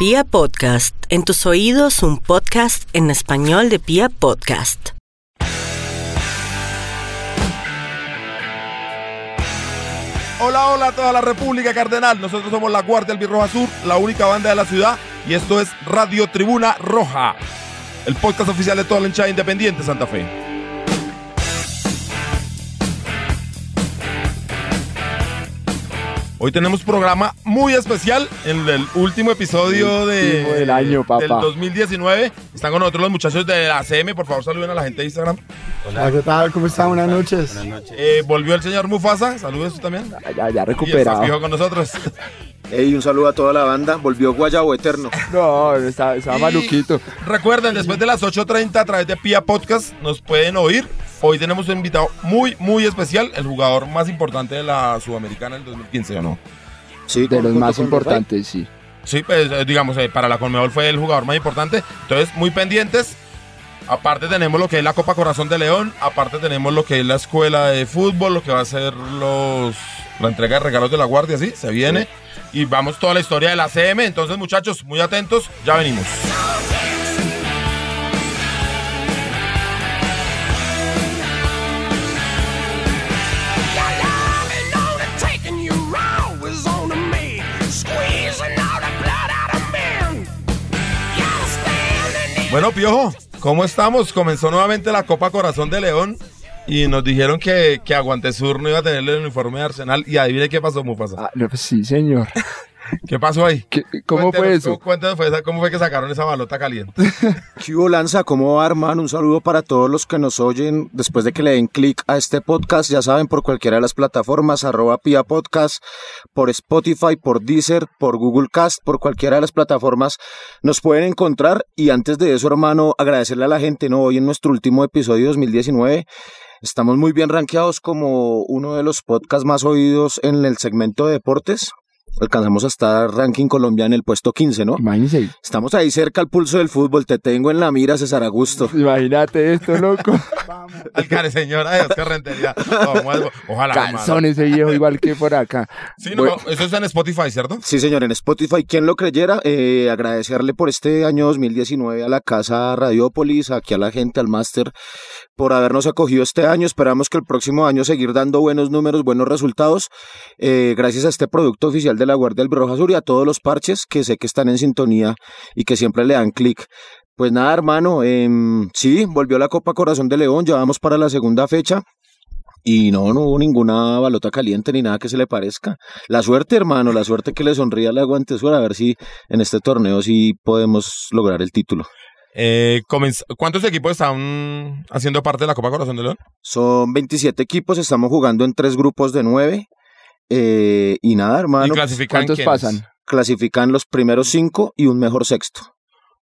Pia Podcast, en tus oídos un podcast en español de Pia Podcast. Hola, hola a toda la República Cardenal. Nosotros somos la Guardia Albirroja Sur, la única banda de la ciudad, y esto es Radio Tribuna Roja, el podcast oficial de toda la hinchada independiente Santa Fe. Hoy tenemos programa muy especial en el último episodio de, último del año, papá. del 2019. Están con nosotros los muchachos de la CM. Por favor, saluden a la gente de Instagram. Hola, ¿qué tal? ¿Cómo están? Buenas noches. Eh, volvió el señor Mufasa. Saludos también. Ya, ya, ya Y está recuperado. fijo con nosotros. Ey, un saludo a toda la banda. Volvió Guayabo Eterno. No, estaba, estaba Y maluquito. Recuerden, después de las 8.30 a través de Pia Podcast nos pueden oír. Hoy tenemos un invitado muy, muy especial, el jugador más importante de la Sudamericana del 2015, ¿o no? Sí, De los más importantes, sí. Sí, pues eh, digamos, eh, para la Conmebol fue el jugador más importante. Entonces, muy pendientes. Aparte tenemos lo que es la Copa Corazón de León, aparte tenemos lo que es la escuela de fútbol, lo que va a ser los la entrega de regalos de la guardia, sí, se viene. Y vamos toda la historia de la CM. Entonces, muchachos, muy atentos, ya venimos. Bueno, Piojo, ¿cómo estamos? Comenzó nuevamente la Copa Corazón de León y nos dijeron que, que Aguantesur no iba a tener el uniforme de Arsenal y adivine qué pasó, Mufasa. Ah, no, pues sí, señor. ¿Qué pasó ahí? ¿Qué- ¿Cómo fue eso? cu- Cuéntenos fue esa- cómo fue que sacaron esa balota caliente. ¿Qué hubo, Lanza? ¿Cómo va, hermano? Un saludo para todos los que nos oyen. Después de que le den clic a este podcast, ya saben, por cualquiera de las plataformas, arroba Pia Podcast, por Spotify, por Deezer, por Google Cast, por cualquiera de las plataformas, nos pueden encontrar. Y antes de eso, hermano, agradecerle a la gente, ¿no? Hoy en nuestro último episodio 2019. Estamos muy bien rankeados como uno de los podcasts más oídos en el segmento de deportes. Alcanzamos a estar ranking Colombia en el puesto 15, ¿no? Imagínese, Estamos ahí cerca al pulso del fútbol. Te tengo en la mira, César Augusto. imagínate esto, loco. Al care señora de Oscar Rentería. Vamos, Ojalá. Calzón ese viejo igual que por acá. Sí, no, Bueno. eso está en Spotify, ¿cierto? Sí, señor, en Spotify, quien lo creyera, eh, agradecerle por este año 2019 a la Casa Radiópolis, aquí a la gente, al máster, por habernos acogido este año. Esperamos que el próximo año seguir dando buenos números, buenos resultados, eh, gracias a este producto oficial de la Guardia Albirroja Sur y a todos los parches que sé que están en sintonía y que siempre le dan clic. Pues nada, hermano, em, sí, volvió la Copa Corazón de León, ya vamos para la segunda fecha. Y no, no hubo ninguna balota caliente ni nada que se le parezca. La suerte, hermano, la suerte que le sonría la Aguantesura, a ver si en este torneo sí podemos lograr el título. Eh, ¿Cuántos equipos están haciendo parte de la Copa Corazón de León? Son 27 equipos, estamos jugando en tres grupos de nueve. Eh, y nada, ¿Y hermano, clasifican ¿Cuántos quiénes? pasan? clasifican los primeros cinco y un mejor sexto.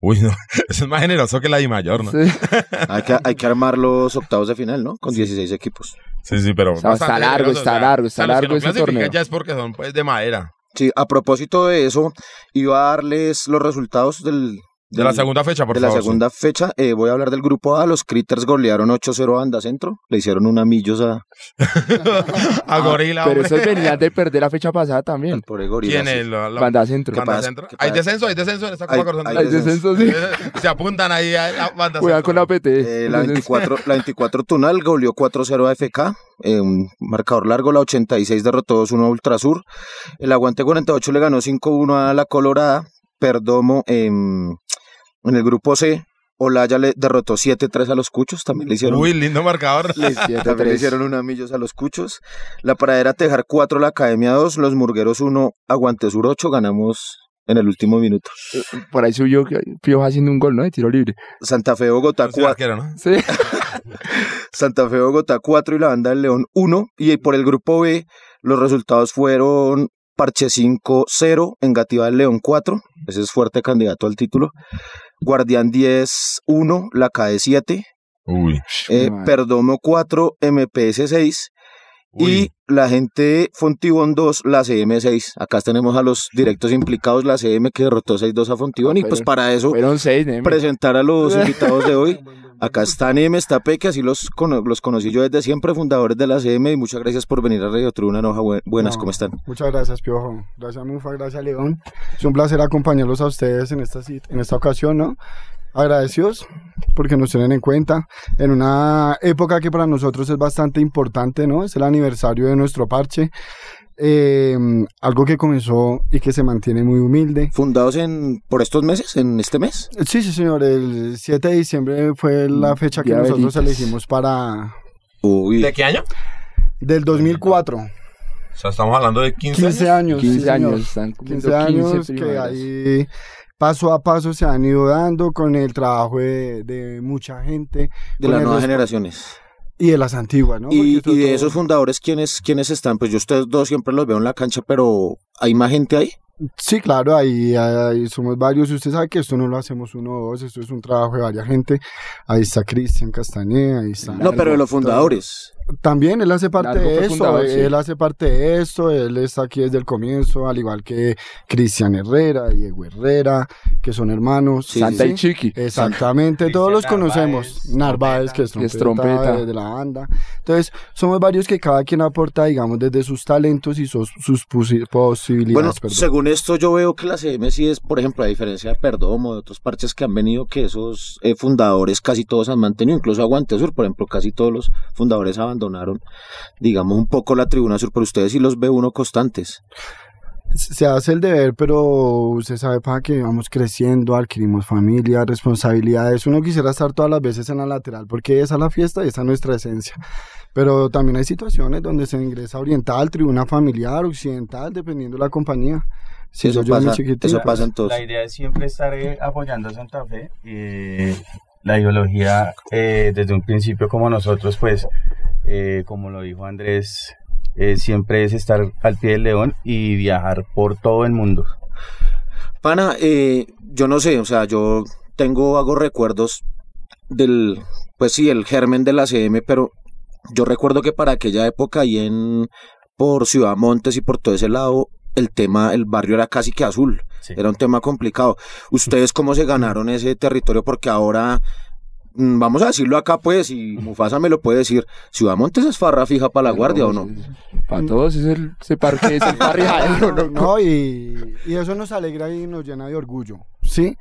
Uy, no. Eso es más generoso que la I mayor, ¿no? Sí. Hay que, hay que armar los octavos de final, ¿no? Con 16 equipos. Sí, sí, pero. sea, está largo, generoso, está largo, está los que largo no ese torneo. ya es porque son pues de madera. Sí, a propósito de eso, iba a darles los resultados del, De la del- segunda fecha, por de favor. la segunda fecha, eh, voy a hablar del grupo A. Los Critters golearon 8-0 a Banda Centro. Le hicieron una millos a, A Gorila, Pero hombre. esos venían de perder la fecha pasada también. pobre Gorila. ¿Quién sí. es? La, la- Banda Centro. Banda pasa? Centro. ¿Qué ¿Hay descenso? ¿Hay descenso en esta Copa Hay- Corazón de hay Hay descenso, sí. Se apuntan ahí a la banda Cuidado Centro. con la PT. Eh, la, 24, la 24 Tunal goleó 4-0 a FK, eh, un marcador largo, la 86 derrotó 2-1 a Ultrasur, el Aguante 48 le ganó 5-1 a la Colorada, Perdomo em, en el grupo C, Olaya le derrotó 7-3 a los Cuchos, también le hicieron, Uy, lindo marcador. le- también le hicieron una millos a los Cuchos, la Pradera Tejar 4, la Academia 2, los Murgueros 1, Aguante Sur 8, ganamos en el último minuto. Por ahí subió Piojo haciendo un gol, ¿no? De tiro libre. Santa Fe Bogotá Es el 4, arquero, ¿no? Sí. Santa Fe Bogotá 4 y la banda del León 1. Y por el grupo B, los resultados fueron Parche 5-0, Engativa del León 4. Ese es fuerte candidato al título. Guardián 10-1, La CAE 7. Uy. eh. Perdomo 4, MPS 6. Uy. Y la gente Fontibón 2, la CM 6. Acá tenemos a los directos implicados, la CM que derrotó 6-2 a Fontibón. Ah, y pues para eso Fueron seis, presentar a los invitados de hoy, Acá está Neme, está Peque, así los, cono- los conocí yo desde siempre, fundadores de la CM, y muchas gracias por venir a Radio Tribuna Noja. Bu- Buenas, No, ¿cómo están? Muchas gracias, Piojo. Gracias, Mufa. Gracias, León. Es un placer acompañarlos a ustedes en esta, en esta ocasión, ¿no? Agradecidos porque nos tienen en cuenta en una época que para nosotros es bastante importante, ¿no? Es el aniversario de nuestro parche. Eh, algo que comenzó y que se mantiene muy humilde. ¿Fundados en por estos meses, en este mes? Sí, sí, señor. El 7 de diciembre fue la fecha que Ya nosotros veritas. elegimos para... Uy, ¿De qué año? Del 2004. O sea, estamos hablando de 15, 15 años. años. sí, 15 señor. años, están cumpliendo 15 años que primaveras. ahí paso a paso se han ido dando con el trabajo de, de mucha gente de las nuevas generaciones. Y de las antiguas, ¿no? y, y de esos fundadores, ¿quiénes, ¿quiénes están? Pues yo ustedes dos siempre los veo en la cancha, pero ¿hay más gente ahí? Sí, claro, ahí, ahí somos varios. Usted sabe que esto no lo hacemos uno o dos, esto es un trabajo de varias gente. Ahí está Cristian Castañeda, ahí está. No, pero de los fundadores. También él hace parte de eso, fundador, sí. él hace parte de esto, él está aquí desde el comienzo, al igual que Cristian Herrera, Diego Herrera, que son hermanos. Sí, Santa sí, y Chiqui. Exactamente, todos los Cristian conocemos. Narváez, Narváez, que es que es trompeta, trompeta. de, de la banda. Entonces, somos varios que cada quien aporta, digamos, desde sus talentos y sus, sus posi- posibilidades. Bueno, perdón. según esto yo veo que la CM sí es, por ejemplo, a diferencia de Perdomo, de otros parches que han venido, que esos eh, fundadores casi todos han mantenido, incluso Aguante Sur, por ejemplo, casi todos los fundadores abandonaron, digamos, un poco la Tribuna Sur, pero ustedes sí los ve uno constantes. se hace el deber, pero usted sabe para que vamos creciendo, adquirimos familia, responsabilidades. Uno quisiera estar todas las veces en la lateral porque esa es la fiesta y esa es nuestra esencia. Pero también hay situaciones donde se ingresa oriental, tribuna familiar, occidental, dependiendo de la compañía. Si eso yo pasa, eso pasa en todos. La idea es siempre estar eh, apoyando a Santa Fe. eh, la ideología, eh, desde un principio, como nosotros, pues, eh, como lo dijo Andrés, eh, siempre es estar al pie del león y viajar por todo el mundo. Pana, eh, yo no sé, o sea, yo tengo, hago recuerdos del, pues sí, el germen de la CM, pero yo recuerdo que para aquella época ahí en, por Ciudad Montes y por todo ese lado, el tema, el barrio era casi que azul, Sí. era un tema complicado. ¿Ustedes cómo se ganaron ese territorio? Porque ahora, mm, vamos a decirlo acá pues, y Mufasa me lo puede decir, Ciudad Montes es farra fija para la guardia o no? Para todos es el, ese parque, es el No, loco. no, y, y eso nos alegra y nos llena de orgullo, ¿sí?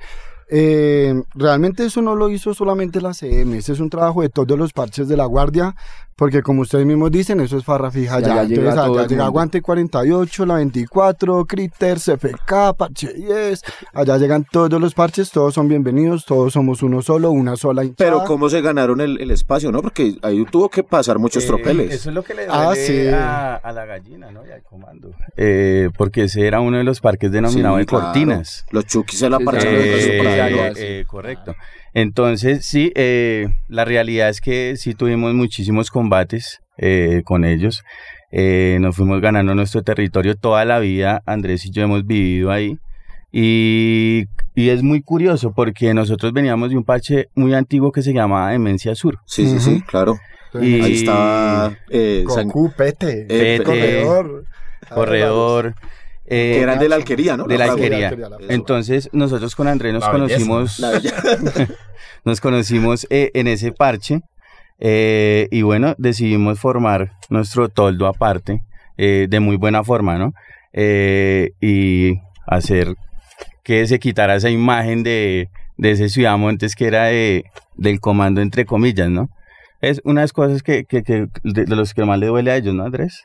Eh, realmente eso no lo hizo solamente la CM, ese es un trabajo de todos los parches de la Guardia, porque como ustedes mismos dicen, eso es farra fija Ya, ya. llega Entonces todo allá el llega. Aguante 48, la 24, Critters, FK, Parche 10, allá llegan todos los parches, todos son bienvenidos, todos somos uno solo, una sola hinchada. Pero cómo se ganaron el, el espacio, ¿no? Porque ahí tuvo que pasar muchos Eh, tropeles. Eso es lo que le Ah, duele sí. a, a la gallina, ¿no? Y al comando. Eh, porque ese era uno de los parques denominados Sí, de claro. cortinas. Los chukis se la parcharon. Eh, correcto. Entonces, sí, eh, la realidad es que sí tuvimos muchísimos combates eh, con ellos. Eh, nos fuimos ganando nuestro territorio toda la vida. Andrés y yo hemos vivido ahí. Y, y es muy curioso porque nosotros veníamos de un parche muy antiguo que se llamaba Demencia Sur. Sí, sí, sí, claro. Y- Ahí estaba eh, San- Goku, Pete, eh, Pete, Corredor. Corredor. Eh, que eran de la alquería, ¿no? de la alquería. alquería, la fragua. Entonces, nosotros con Andrés nos La conocimos, nos conocimos eh, en ese parche eh, y bueno, decidimos formar nuestro toldo aparte, eh, de muy buena forma, ¿no? Eh, y hacer que se quitara esa imagen de, de ese Ciudad Montes que era de, del comando entre comillas, ¿no? Es una de las cosas que, que, que de, de los que más le duele a ellos, ¿no, Andrés?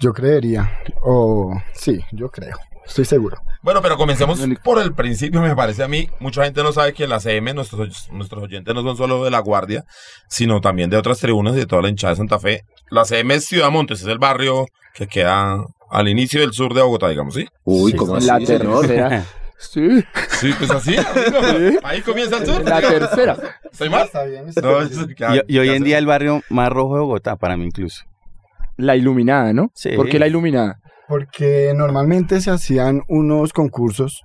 Yo creería, o sí, yo creo, estoy seguro. Bueno, pero comencemos por el principio, me parece a mí. Mucha gente no sabe que la CM, nuestros, nuestros oyentes no son solo de La Guardia, sino también de otras tribunas y de toda la hinchada de Santa Fe. La CM es Ciudad Montes, es el barrio que queda al inicio del sur de Bogotá, digamos, ¿sí? Uy, Sí, ¿cómo En así, la tercera. Sí, Sí, pues así. Ahí comienza el sur. en la tercera. ¿Estoy mal? Está bien, está No, bien. es- Y, y hoy ¿qué en día el barrio más rojo de Bogotá, para mí incluso. La iluminada, ¿no? Sí. ¿Por qué la iluminada? Porque normalmente se hacían unos concursos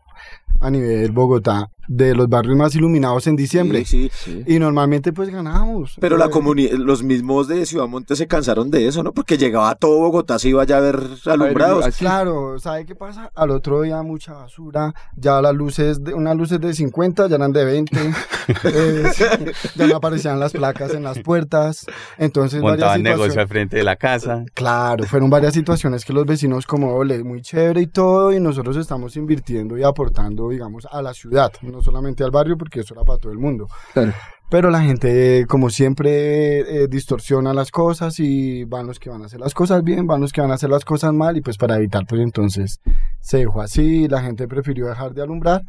a nivel Bogotá de los barrios más iluminados en diciembre. Sí, sí. Y normalmente pues ganábamos. Pero la Eh, comuni- los mismos de Ciudad Monte se cansaron de eso, ¿no? Porque llegaba todo Bogotá, se iba ya a ver alumbrados. Claro, ¿sabe qué pasa? Al otro día mucha basura, ya las luces, de, unas luces de 50 ya eran de 20, eh, sí, ya no aparecían las placas en las puertas, entonces varias Montaban negocio situaciones- al frente de la casa. Claro, fueron varias situaciones que los vecinos como ole, muy chévere y todo, y nosotros estamos invirtiendo y aportando, digamos, a la ciudad, no solamente al barrio, porque eso era para todo el mundo. Claro. Pero la gente, como siempre, eh, distorsiona las cosas y van los que van a hacer las cosas bien, van los que van a hacer las cosas mal, y pues para evitar, pues entonces se dejó así, la gente prefirió dejar de alumbrar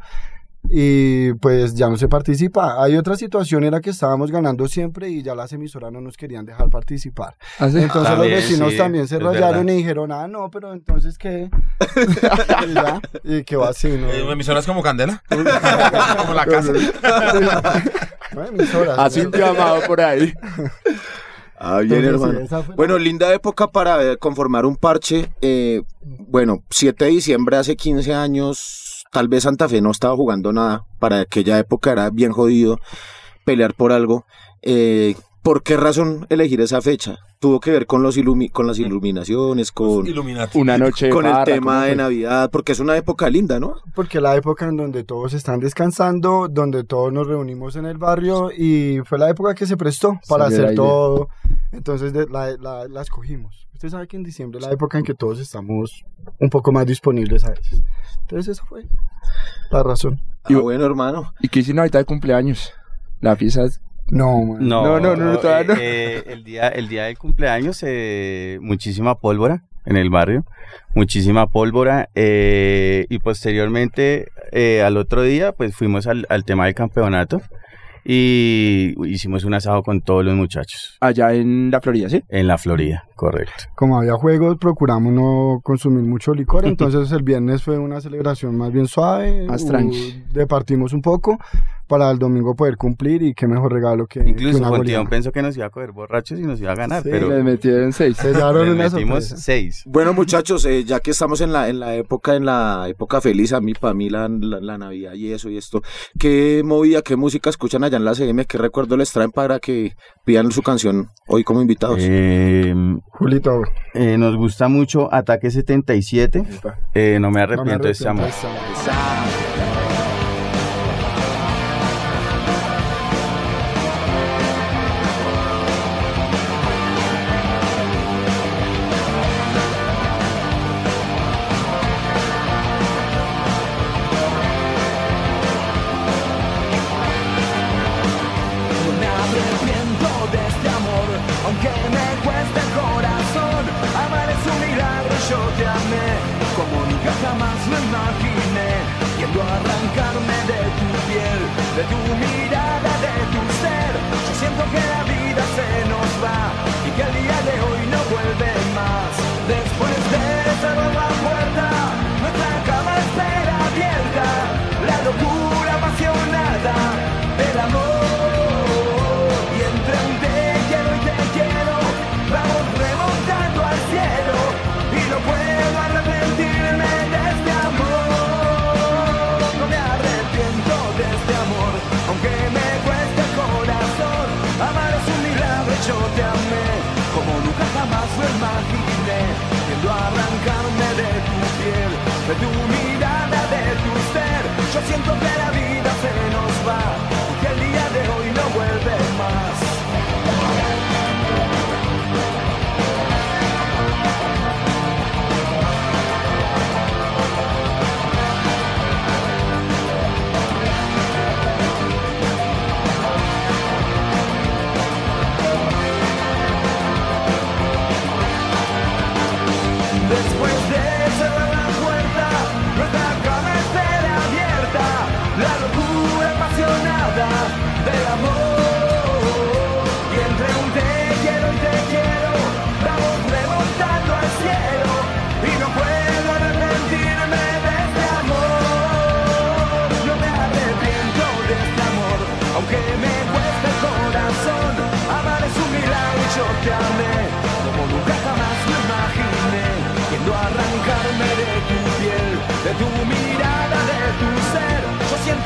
y pues ya no se participa. Hay otra situación, era que estábamos ganando siempre y ya las emisoras no nos querían dejar participar. Así. Entonces También, los vecinos sí, también se rayaron verdad. y dijeron, ah, no, pero entonces qué. y, ya, y quedó así, ¿no? Eh, emisoras como Candela. como la casa. No, emisoras, Así un llamado por ahí. Ah, bien, Entonces, hermano. Bueno, linda época para eh, conformar un parche. Eh, bueno, 7 de diciembre hace 15 años, tal vez Santa Fe no estaba jugando nada. Para aquella época era bien jodido pelear por algo. Eh, ¿Por qué razón elegir esa fecha? Tuvo que ver con, los ilumi- con las iluminaciones, con, Illuminati. Una noche de con el farra, ¿cómo tema de? Navidad, porque es una época linda, ¿no? Porque la época en donde todos están descansando, donde todos nos reunimos en el barrio y fue la época que se prestó para Salió hacer todo. Entonces de- la, la- la escogimos. Usted sabe que en diciembre es la época en que todos estamos un poco más disponibles a veces. Entonces esa fue la razón. Ah, Y- bueno, hermano. ¿Y qué hicieron ahorita de cumpleaños? La fiesta es- No, man. No, No, no, no, no, todavía no. eh, el, día, el día del cumpleaños, eh, muchísima pólvora en el barrio, muchísima pólvora. eh, y posteriormente, eh, al otro día, pues fuimos al, al tema del campeonato y hicimos un asado con todos los muchachos allá en la Florida, ¿sí? en la Florida, correcto. Como había juegos, procuramos no consumir mucho licor. Entonces el viernes fue una celebración más bien suave. Más tranqui. Departimos un poco para el domingo poder cumplir y qué mejor regalo que, que Incluso una Fontillón goleada. pensó que nos iba a coger borrachos y nos iba a ganar, Sí, pero Les metieron seis. Una metimos seis. Bueno, muchachos, eh, ya que estamos en la, en la época, en la época feliz, a mí, para mí la, la, la Navidad y eso y esto, ¿qué movida, qué música escuchan allá en la CM? ¿Qué recuerdo les traen para que pidan su canción hoy como invitados? Eh, Julito, eh, nos gusta mucho Ataque 77. eh, no me arrepiento de este amor. arrepiento de este amor. De tu mirada, de tu ser. Yo siento que la vida se nos va,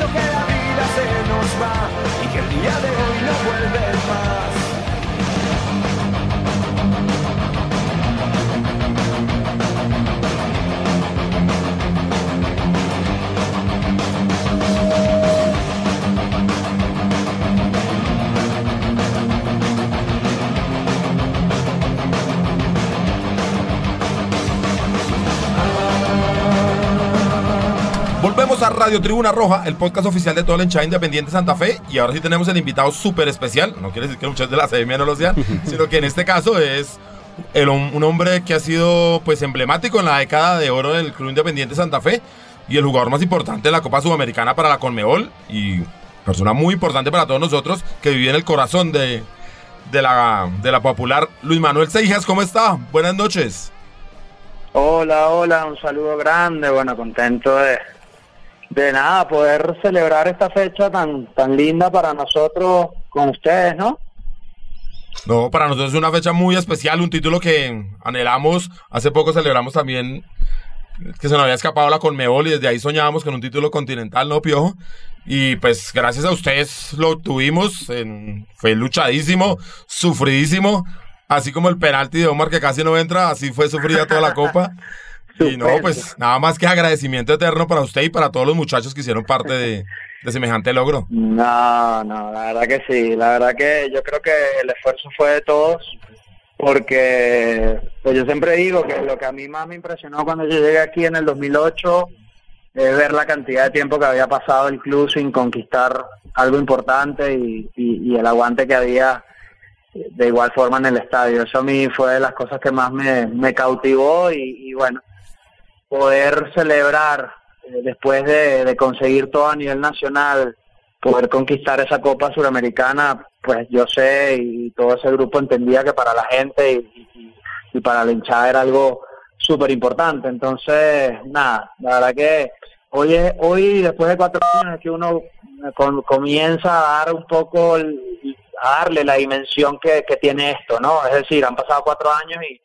que la vida se nos va y que el día de hoy no vuelve. Radio Tribuna Roja, el podcast oficial de todo el hinchada independiente Santa Fe. Y ahora sí tenemos el invitado súper especial. No quiere decir que muchos de la CM no lo sean, sino que en este caso es el un hombre que ha sido pues emblemático en la década de oro del Club Independiente Santa Fe y el jugador más importante de la Copa Sudamericana para la Conmebol y persona muy importante para todos nosotros que vive en el corazón de, de, la, de la popular Luis Manuel Seijas. ¿Cómo está? Buenas noches. Hola, hola, un saludo grande, bueno, contento de, de nada, poder celebrar esta fecha tan, tan linda para nosotros con ustedes, ¿no? No, para nosotros es una fecha muy especial, un título que anhelamos. Hace poco celebramos también que se nos había escapado la Conmebol y desde ahí soñábamos con un título continental, ¿no, Piojo? Y pues gracias a ustedes lo tuvimos, en- fue luchadísimo, sufridísimo, así como el penalti de Omar que casi no entra, así fue sufrida toda la copa. Y no, pues nada más que agradecimiento eterno para usted y para todos los muchachos que hicieron parte de, de semejante logro. No, no, la verdad que sí, la verdad que yo creo que el esfuerzo fue de todos, porque pues yo siempre digo que lo que a mí más me impresionó cuando yo llegué aquí en el 2008 es ver la cantidad de tiempo que había pasado el club sin conquistar algo importante y, y- y el aguante que había de igual forma en el estadio. Eso a mí fue de las cosas que más me, me cautivó y, y bueno, poder celebrar eh, después de, de conseguir todo a nivel nacional, poder conquistar esa Copa Suramericana, pues yo sé y todo ese grupo entendía que para la gente y, y- para la hinchada era algo súper importante. Entonces, nada, la verdad que hoy, es- hoy después de cuatro años es que uno eh, con- comienza a dar un poco, a darle la dimensión que, que tiene esto, ¿no? Es decir, han pasado cuatro años y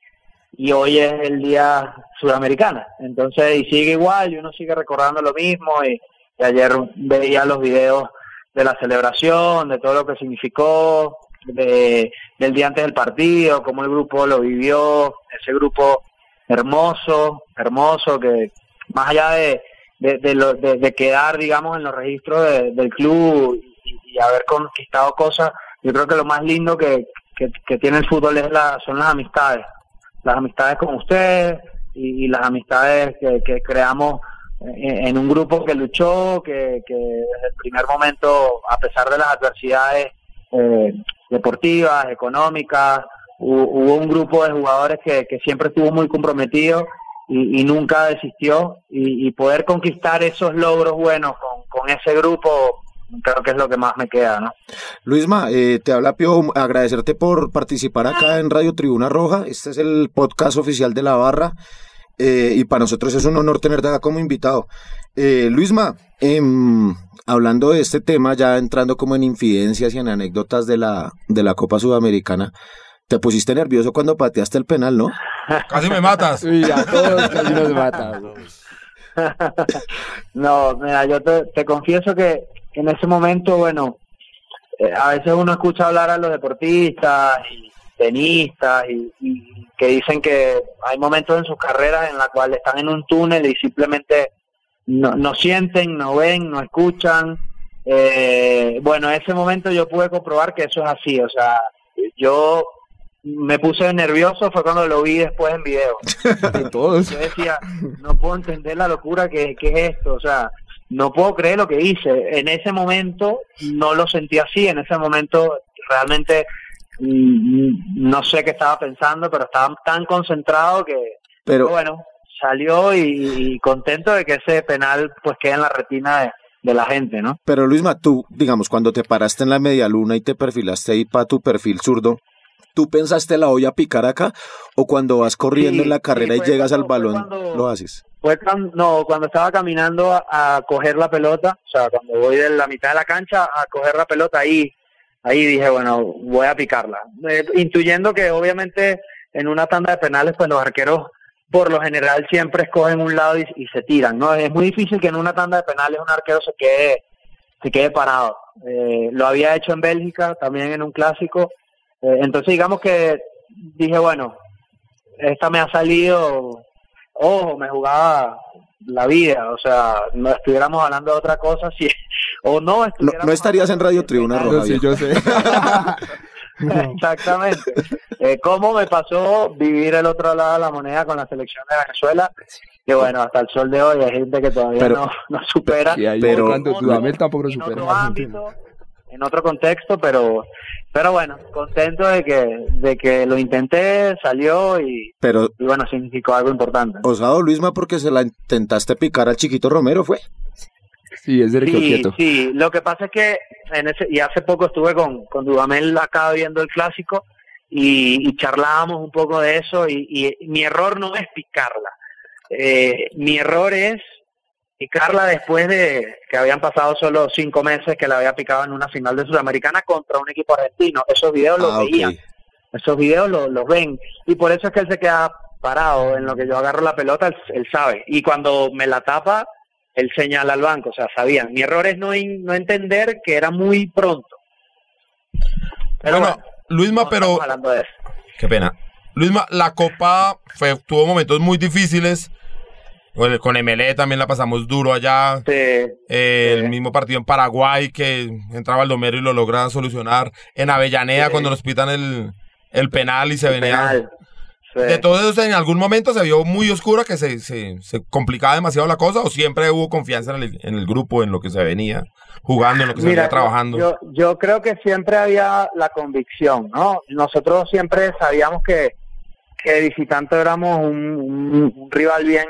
y hoy es el día sudamericana. Entonces, y sigue igual, y uno sigue recordando lo mismo, y, ayer veía los videos de la celebración, de todo lo que significó, de, del día antes del partido, cómo el grupo lo vivió, ese grupo hermoso, hermoso, que más allá de, de, de, lo- de- quedar, digamos, en los registros de- del club y, y haber conquistado cosas, yo creo que lo más lindo que, que, que tiene el fútbol es la, son las amistades las amistades con ustedes y, las amistades que, creamos en, en un grupo que luchó, que, que desde el primer momento, a pesar de las adversidades eh, deportivas, económicas, hu- hubo un grupo de jugadores que, siempre estuvo muy comprometido y, y nunca desistió. Y, y poder conquistar esos logros buenos con ese grupo creo que es lo que más me queda, ¿no? Luisma, eh, te habla Pio, agradecerte por participar acá en Radio Tribuna Roja. Este es el podcast oficial de la barra eh, y para nosotros es un honor tenerte acá como invitado. Eh, Luisma, em, hablando de este tema, ya entrando como en infidencias y en anécdotas de la, de la Copa Sudamericana, te pusiste nervioso cuando pateaste el penal, ¿no? Casi me matas. Y a todos casi nos mata. no, mira, yo te, te confieso que en ese momento, bueno, eh, a veces uno escucha hablar a los deportistas y tenistas y, y que dicen que hay momentos en sus carreras en la cuales están en un túnel y simplemente no, no sienten, no ven, no escuchan. Eh, bueno, en ese momento yo pude comprobar que eso es así, o sea, yo me puse nervioso fue cuando lo vi después en video. Yo decía, no puedo entender la locura que, que es esto, o sea, no puedo creer lo que hice. En ese momento no lo sentí así, en ese momento realmente mm, no sé qué estaba pensando, pero estaba tan concentrado que, Pero, bueno, salió y, y contento de que ese penal pues quede en la retina de, de la gente, ¿no? pero Luisma, tú, digamos, cuando te paraste en la media luna y te perfilaste ahí para tu perfil zurdo, ¿tú pensaste la voy a picar acá? ¿O cuando vas corriendo Sí, en la sí, carrera y llegas al balón, cuando- lo haces? Fue cuando, no, cuando estaba caminando a, coger la pelota, o sea, cuando voy de la mitad de la cancha a coger la pelota, ahí, ahí dije, bueno, voy a picarla. Eh, intuyendo que obviamente en una tanda de penales, pues los arqueros por lo general siempre escogen un lado y, y se tiran, ¿no? Es muy difícil que en una tanda de penales un arquero se quede, se quede parado. Eh, lo había hecho en Bélgica, también en un clásico. Eh, entonces digamos que dije, bueno, esta me ha salido, ojo, me jugaba la vida, o sea, no estuviéramos hablando de otra cosa, si, o no No, estuviéramos no estarías en Radio Tribuna. Roja. sí, yo sé. Exactamente. Eh, ¿Cómo me pasó vivir el otro lado de la moneda con la selección de Venezuela? que bueno, hasta el sol de hoy hay gente que todavía Pero- no, no supera. Pero- cuando Dudamel tampoco lo en supera. En otro contexto, pero pero bueno, contento de que de que lo intenté, salió y, Pero, y bueno, significó algo importante. osado Luisma, porque se la intentaste picar al chiquito Romero, ¿fue? Sí, es de Sí, quieto. sí, lo que pasa es que en ese y hace poco estuve con, con Dudamel acá viendo el clásico y, y charlábamos un poco de eso y, y mi error no es picarla, Eh, mi error es picarla después de que habían pasado solo cinco meses que la había picado en una final de Sudamericana contra un equipo argentino. Esos videos los Ah, veían, esos videos los, los ven y por eso es que él se queda parado en lo que yo agarro la pelota, él, él sabe. Y cuando me la tapa, él señala al banco, o sea, sabían. Mi error es no, in- no entender que era muy pronto. Pero bueno, bueno, Luisma, no pero estamos hablando de eso. Qué pena. Luisma, la Copa fue, tuvo momentos muy difíciles. Con con MLE también la pasamos duro allá. Sí, Eh, Sí. El mismo partido en Paraguay que entraba el Domero y lo logra solucionar. En Avellaneda Sí. cuando nos pitan el, el penal y se venía. De todo eso, en algún momento se vio muy oscura que se, se, se complicaba demasiado la cosa o siempre hubo confianza en el, en el grupo, en lo que se venía jugando, en lo que se venía trabajando. Yo, yo creo que siempre había la convicción, ¿no? Nosotros siempre sabíamos que, que visitante éramos un, un- un rival bien,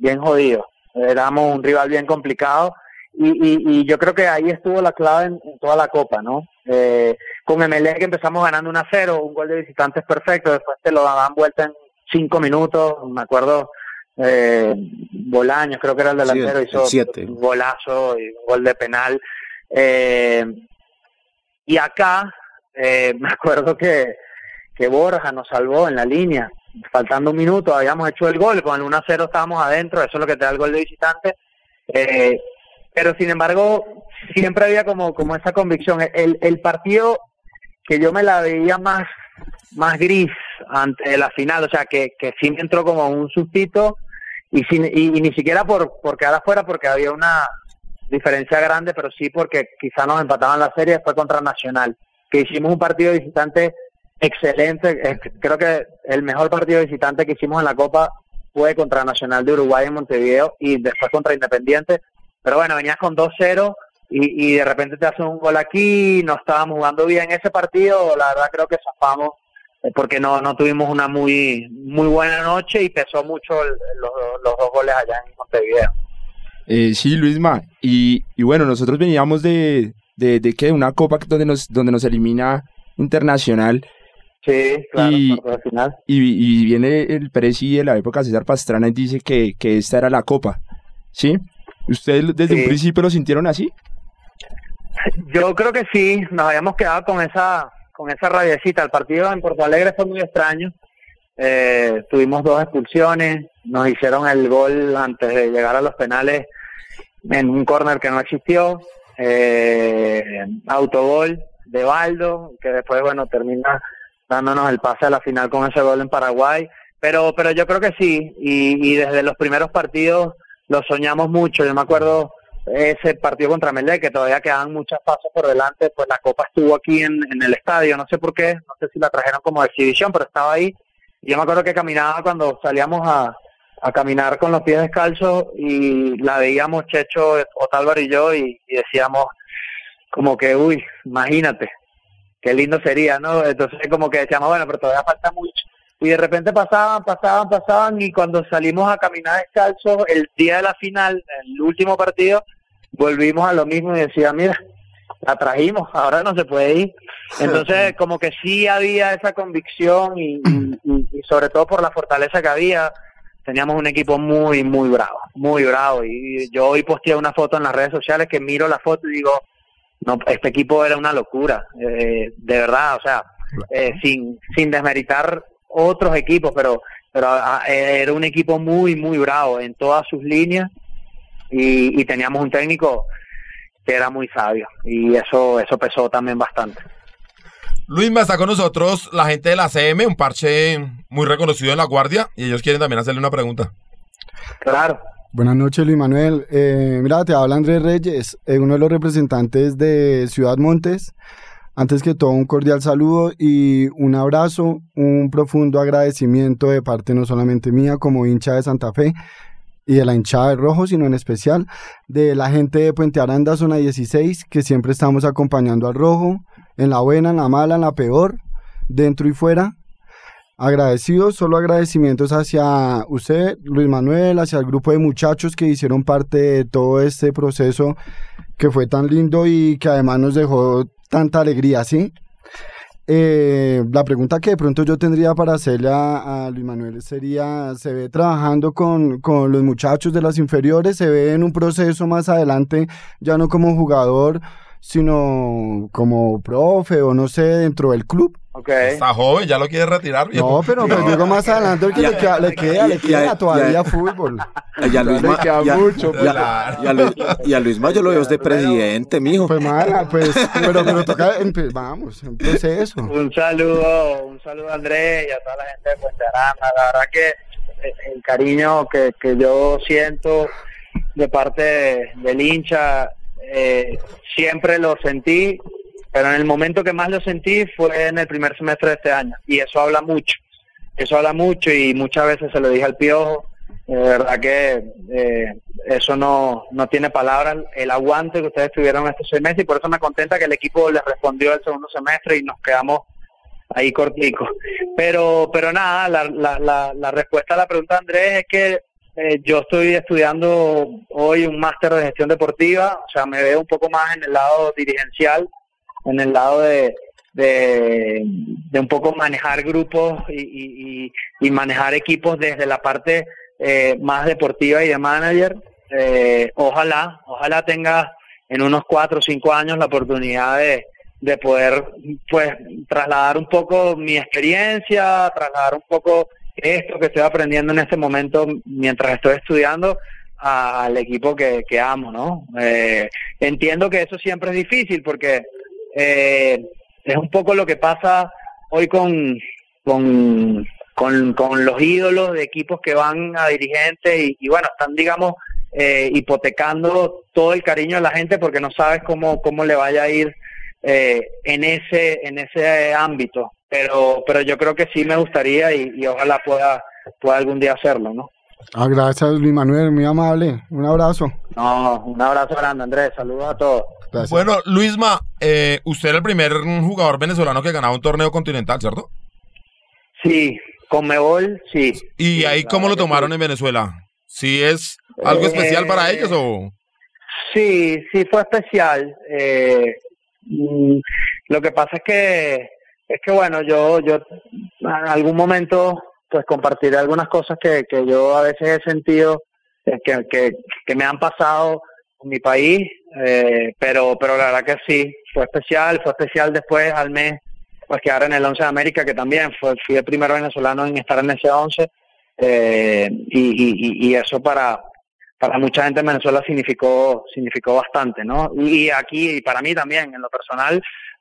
bien jodido, éramos un rival bien complicado y, y, y yo creo que ahí estuvo la clave en, en toda la copa, ¿no? Eh, con MLE que empezamos ganando 1 a 0, un gol de visitantes perfecto, después te lo daban vuelta en cinco minutos, me acuerdo, eh, Bolaños, creo que era el delantero, el hizo siete. un golazo y un gol de penal. Eh, y acá, eh, me acuerdo que, que Borja nos salvó en la línea, faltando un minuto, habíamos hecho el gol, con el 1 a 0 estábamos adentro, eso es lo que te da el gol de visitante. Eh, pero sin embargo, siempre había como, como esa convicción. El, el partido que yo me la veía más, más gris ante la final, o sea, que, que sí me entró como un sustito y, sin, y, ni siquiera por, por quedar afuera, porque había una diferencia grande, pero sí porque quizá nos empataban la serie, fue contra Nacional, que hicimos un partido visitante excelente, eh, creo que el mejor partido visitante que hicimos en la Copa fue contra Nacional de Uruguay en Montevideo y después contra Independiente, pero bueno, venías con 2-0 y, y de repente te hacen un gol aquí, no estábamos jugando bien ese partido, la verdad creo que zafamos eh, porque no no tuvimos una muy muy buena noche y pesó mucho el- los, los dos goles allá en Montevideo. Eh, sí, Luisma. Y, y bueno, nosotros veníamos de, de, de que una copa donde nos, donde nos elimina Internacional Sí, claro, Y- final. y, y viene el presi de la época César Pastrana y dice que, que esta era la copa. ¿Sí? ¿Ustedes desde un principio lo sintieron así? Yo creo que sí, nos habíamos quedado con esa con esa rabiecita. El partido en Porto Alegre fue muy extraño. Eh, tuvimos dos expulsiones, nos hicieron el gol antes de llegar a los penales en un córner que no existió, eh, autogol de Baldo, que después bueno termina dándonos el pase a la final con ese gol en Paraguay. Pero pero yo creo que sí, y, y desde los primeros partidos lo soñamos mucho. Yo me acuerdo ese partido contra Melé, que todavía quedaban muchas fases por delante, pues la copa estuvo aquí en, en el estadio, no sé por qué, no sé si la trajeron como exhibición, pero estaba ahí. Yo me acuerdo que caminaba cuando salíamos a, a caminar con los pies descalzos y la veíamos Checho, Otálvaro y yo y decíamos como que, uy, imagínate, qué lindo sería, ¿no? Entonces como que decíamos, bueno, pero todavía falta mucho. Y de repente pasaban, pasaban, pasaban y cuando salimos a caminar descalzos el día de la final, el último partido, volvimos a lo mismo y decía, mira, la trajimos, ahora no se puede ir. Entonces, como que sí había esa convicción y, y- sobre todo por la fortaleza que había, teníamos un equipo muy, muy bravo, muy bravo. Y yo hoy posteé una foto en las redes sociales que miro la foto y digo, no, este equipo era una locura, eh, de verdad, o sea, eh, sin, sin desmeritar otros equipos, pero, pero ah, eh, era un equipo muy, muy bravo en todas sus líneas y, y teníamos un técnico que era muy sabio y eso, eso pesó también bastante. Luisma está con nosotros la gente de la CM, un parche muy reconocido en La Guardia, y ellos quieren también hacerle una pregunta. Claro. Buenas noches, Luis Manuel. Eh, mira, te habla Andrés Reyes, eh, uno de los representantes de Ciudad Montes. Antes que todo, un cordial saludo y un abrazo, un profundo agradecimiento de parte no solamente mía como hincha de Santa Fe, y de la hinchada de rojo, sino en especial de la gente de Puente Aranda, zona 16, que siempre estamos acompañando al rojo, en la buena, en la mala, en la peor, dentro y fuera. Agradecidos, solo agradecimientos hacia usted, Luis Manuel, hacia el grupo de muchachos que hicieron parte de todo este proceso que fue tan lindo y que además nos dejó tanta alegría, ¿sí? Eh, la pregunta que de pronto yo tendría para hacerle a, a Luis Manuel sería, ¿se ve trabajando con, con los muchachos de las inferiores? ¿Se ve en un proceso más adelante, ya no como jugador, sino como profe o no sé, dentro del club? Okay. Está joven, ya lo quiere retirar, viejo. No, pero pues digo más adelante porque le queda, le queda, le queda todavía fútbol. Y a Luis Le Ma- queda y a- mucho, y a- y a Luis- y a Luis Ma yo lo veo de presidente, mijo. Pues mala, pues, pero, pero toca, vamos, un proceso. Un saludo, un saludo a Andrés y a toda la gente de Puente Aranda. La verdad que eh, el cariño que, que yo siento de parte de- del hincha eh, siempre lo sentí, pero en el momento que más lo sentí fue en el primer semestre de este año y eso habla mucho. Eso habla mucho y muchas veces se lo dije al piojo. De verdad que eh, eso no, no tiene palabras, el aguante que ustedes tuvieron estos seis meses y por eso me contenta que el equipo les respondió el segundo semestre y nos quedamos ahí corticos. Pero, pero nada, la, la, la, la respuesta a la pregunta de Andrés es que eh, yo estoy estudiando hoy un máster de gestión deportiva, o sea, me veo un poco más en el lado dirigencial, en el lado de, de, un poco manejar grupos y, y, y- y manejar equipos desde la parte eh, más deportiva y de manager. Eh, ojalá, ojalá tenga en unos cuatro o cinco años la oportunidad de, de poder pues trasladar un poco mi experiencia, trasladar un poco esto que estoy aprendiendo en este momento mientras estoy estudiando al equipo que, que amo, ¿no? Eh, entiendo que eso siempre es difícil porque eh, es un poco lo que pasa hoy con, con, con, con los ídolos de equipos que van a dirigentes y, bueno, están, digamos, eh, hipotecando todo el cariño de la gente porque no sabes cómo, cómo le vaya a ir eh, en ese en ese ámbito. Pero, pero yo creo que sí me gustaría y, y ojalá pueda, pueda algún día hacerlo, ¿no? Ah, gracias, Luis Manuel, muy amable. Un abrazo. No, un abrazo grande, Andrés. Saludos a todos. Gracias. Bueno, Luisma, eh, usted era el primer jugador venezolano que ganaba un torneo continental, ¿cierto? Sí, con Mebol, sí. ¿Y Sí, ahí cómo lo tomaron en Venezuela? ¿Sí es algo especial para Eh, ellos o...? Sí, sí fue especial. Eh, mm, lo que pasa es que es que bueno, yo yo en algún momento pues compartiré algunas cosas que, que yo a veces he sentido eh, que, que, que me han pasado en mi país, eh, pero pero la verdad que sí, fue especial, fue especial después al mes pues quedar en el 11 de América, que también fue, fui el primer venezolano en estar en ese 11, eh, y, y, y- y eso para, para mucha gente en Venezuela significó significó bastante, ¿no? Y aquí, y para mí también, en lo personal,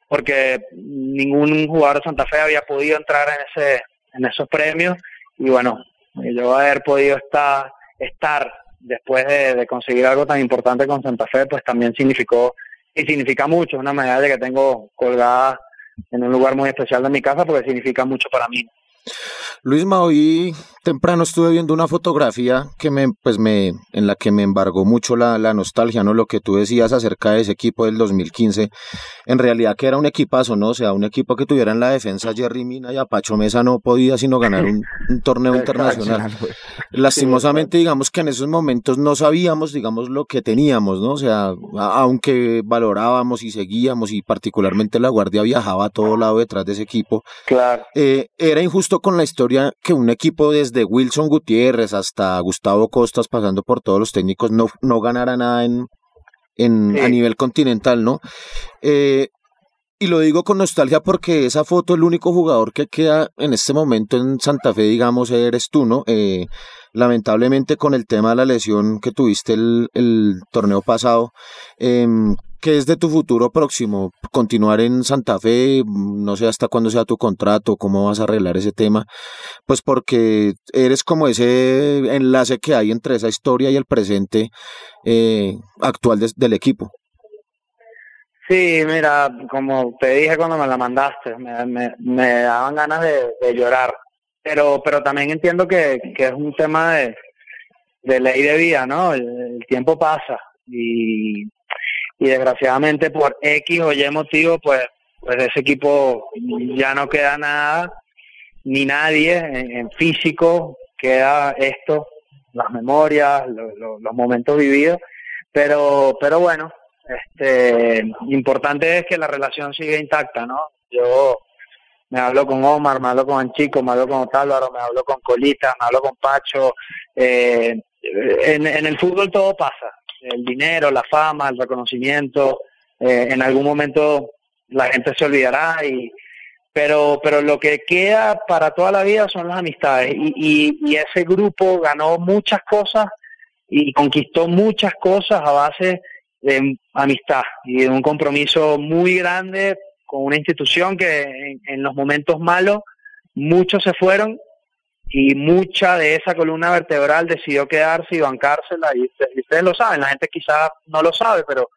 porque ningún jugador de Santa Fe había podido entrar en ese en esos premios y bueno, yo haber podido estar estar después de, de conseguir algo tan importante con Santa Fe, pues también significó y significa mucho, una medalla que tengo colgada en un lugar muy especial de mi casa porque significa mucho para mí. Luisma, hoy temprano estuve viendo una fotografía que me, pues me, en la que me embargó mucho la, la nostalgia, ¿no? Lo que tú decías acerca de ese equipo del 2015, en realidad que era un equipazo, ¿no? O sea, un equipo que tuviera en la defensa Jerry Mina y Apacho Mesa no podía sino ganar un, un torneo internacional. Lastimosamente, digamos que en esos momentos no sabíamos, digamos, lo que teníamos, ¿no? O sea, aunque valorábamos y seguíamos y particularmente la Guardia viajaba a todo lado detrás de ese equipo, Claro. eh, era injusto con la historia que un equipo desde Wilson Gutiérrez hasta Gustavo Costas, pasando por todos los técnicos, no, no ganara nada en, en, a nivel continental, ¿no? Eh, y lo digo con nostalgia porque esa foto, el único jugador que queda en este momento en Santa Fe, digamos, eres tú, ¿no? Eh, lamentablemente con el tema de la lesión que tuviste el, el torneo pasado, em, ¿qué es de tu futuro próximo? ¿Continuar en Santa Fe? No sé hasta cuándo sea tu contrato, cómo vas a arreglar ese tema. Pues porque eres como ese enlace que hay entre esa historia y el presente eh, actual del equipo. Sí, mira, como te dije cuando me la mandaste, me, me, daban ganas de, llorar, pero pero también entiendo que, que es un tema de, de ley de vida, ¿no? El tiempo pasa y, y desgraciadamente por X o Y motivo, pues, pues ese equipo ya no queda nada, ni nadie en, físico, queda esto, las memorias, lo- lo- los momentos vividos, pero, pero bueno, este, importante es que la relación siga intacta, ¿no? Yo me hablo con Omar, me hablo con Anchico, me hablo con Otálvaro, me hablo con Colita, me hablo con Pacho. Eh, en, en el fútbol todo pasa, el dinero, la fama, el reconocimiento, eh, en algún momento la gente se olvidará y pero pero lo que queda para toda la vida son las amistades. Y, y, y ese grupo ganó muchas cosas y conquistó muchas cosas a base de amistad y de un compromiso muy grande con una institución que en, en los momentos malos muchos se fueron y mucha de esa columna vertebral decidió quedarse y bancársela y, usted- y ustedes lo saben, la gente quizás no lo sabe, pero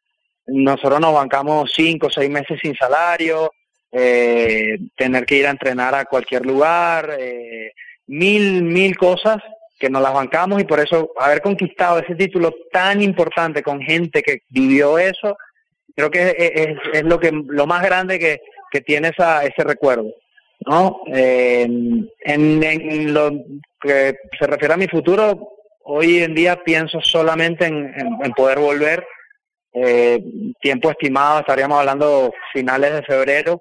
nosotros nos bancamos cinco o seis meses sin salario, eh, tener que ir a entrenar a cualquier lugar, eh, mil, mil cosas que nos las bancamos y por eso haber conquistado ese título tan importante con gente que vivió eso, creo que es, es- es lo que lo más grande que, que tiene esa, ese recuerdo. ¿No? Eh, en, lo que se refiere a mi futuro, hoy en día pienso solamente en, poder volver. Eh, tiempo estimado, estaríamos hablando finales de febrero,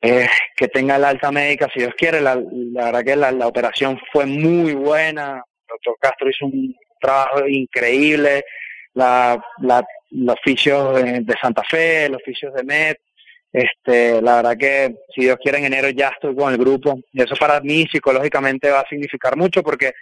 eh, que tenga la alta médica, si Dios quiere. La, la verdad que la, la operación fue muy buena. El doctor Castro hizo un trabajo increíble. La, la, los oficios de, de Santa Fe, los oficios de MED. Este, la verdad que si Dios quiere en enero ya estoy con el grupo. Y eso para mí psicológicamente va a significar mucho porque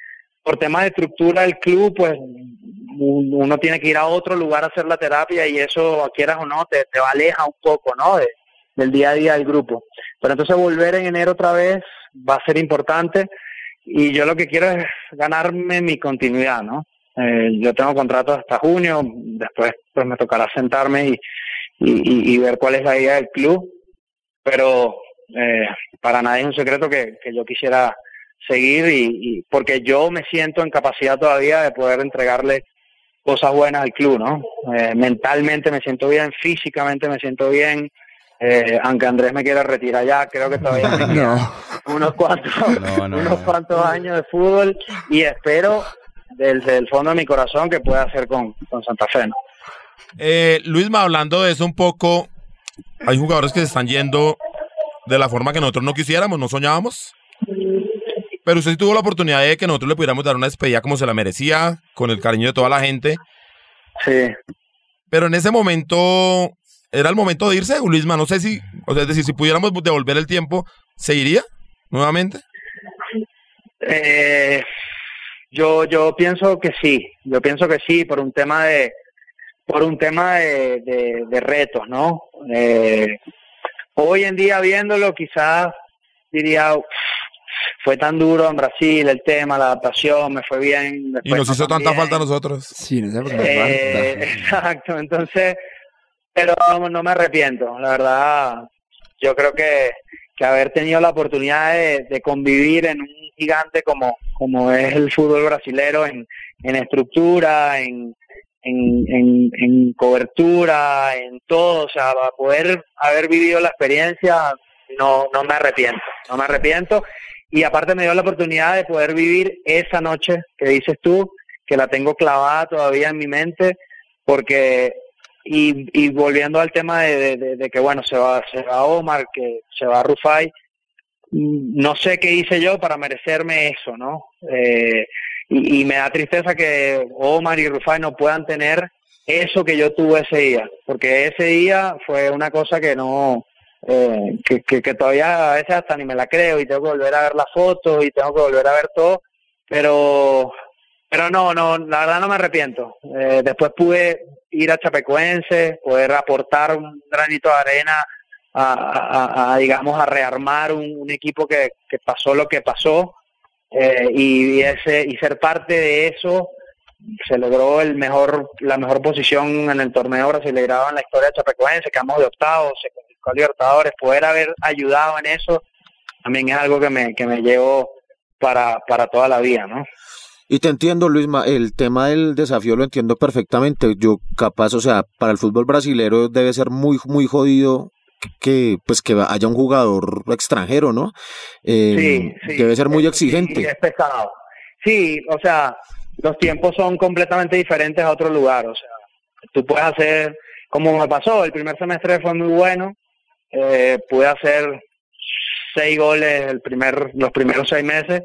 por temas de estructura del club, pues un- uno tiene que ir a otro lugar a hacer la terapia y eso, quieras o no, te, te aleja un poco, ¿no? De, del día a día del grupo. Pero entonces volver en enero otra vez va a ser importante y yo lo que quiero es ganarme mi continuidad, ¿no? Eh, yo tengo contrato hasta junio, después pues me tocará sentarme y, y, y- ver cuál es la idea del club, pero eh, para nadie es un secreto que, que yo quisiera seguir y, y porque yo me siento en capacidad todavía de poder entregarle cosas buenas al club, ¿no? Eh, mentalmente me siento bien, físicamente me siento bien, eh, aunque Andrés me quiera retirar ya, creo que todavía me quedan unos cuantos, No, no, unos no. cuantos años de fútbol y espero desde el fondo de mi corazón que pueda hacer con, con Santa Fe. ¿no? Eh, Luisma, hablando de eso un poco, hay jugadores que se están yendo de la forma que nosotros no quisiéramos, no soñábamos. Pero usted sí tuvo la oportunidad de que nosotros le pudiéramos dar una despedida como se la merecía, con el cariño de toda la gente. Sí. Pero en ese momento, ¿era el momento de irse, Luisma? No sé si, o sea, es decir, si pudiéramos devolver el tiempo, ¿se iría nuevamente? Eh, yo, yo pienso que sí, yo pienso que sí, por un tema de, por un tema de, de, de retos, ¿no? Eh, hoy en día viéndolo, quizás diría, "Uf, fue tan duro en Brasil el tema, la adaptación, me fue bien. Y nos no hizo tan tanta bien". falta a nosotros. Sí, Eh, exacto, entonces, pero no, no me arrepiento, la verdad, yo creo que, que haber tenido la oportunidad de, de convivir en un gigante como, como es el fútbol brasilero, en, en estructura, en, en, en, en cobertura, en todo, o sea, para poder haber vivido la experiencia, no, no me arrepiento, no me arrepiento. Y aparte me dio la oportunidad de poder vivir esa noche que dices tú, que la tengo clavada todavía en mi mente, porque, y, y volviendo al tema de, de- que, bueno, se va, se va Omar, que se va Rufai, mm, no sé qué hice yo para merecerme eso, ¿no? Eh, y, me da tristeza que Omar y Rufai no puedan tener eso que yo tuve ese día, porque ese día fue una cosa que no, eh, que, que, todavía a veces hasta ni me la creo y tengo que volver a ver las fotos y tengo que volver a ver todo, pero pero no, no, la verdad no me arrepiento. Eh, después pude ir a Chapecoense, poder aportar un granito de arena a, a- a- a, digamos, a rearmar un, un equipo que, que pasó lo que pasó eh, y, ese, y ser parte de eso se logró el mejor la mejor posición en el torneo brasileirado en la historia de Chapecoense, quedamos de octavos, se clasificó a Libertadores, poder haber ayudado en eso también es algo que me, que me llevo para, para toda la vida, ¿no? Y te entiendo, Luis, Ma- el tema del desafío lo entiendo perfectamente. Yo capaz, o sea, para el fútbol brasilero debe ser muy, muy jodido que pues que haya un jugador extranjero, ¿no? Eh, Sí, sí. Debe ser muy exigente. es pesado. Sí, o sea, los tiempos son completamente diferentes a otro lugar. O sea, tú puedes hacer, como me pasó, el primer semestre fue muy bueno. eh, pude hacer seis goles el primer, los primeros seis meses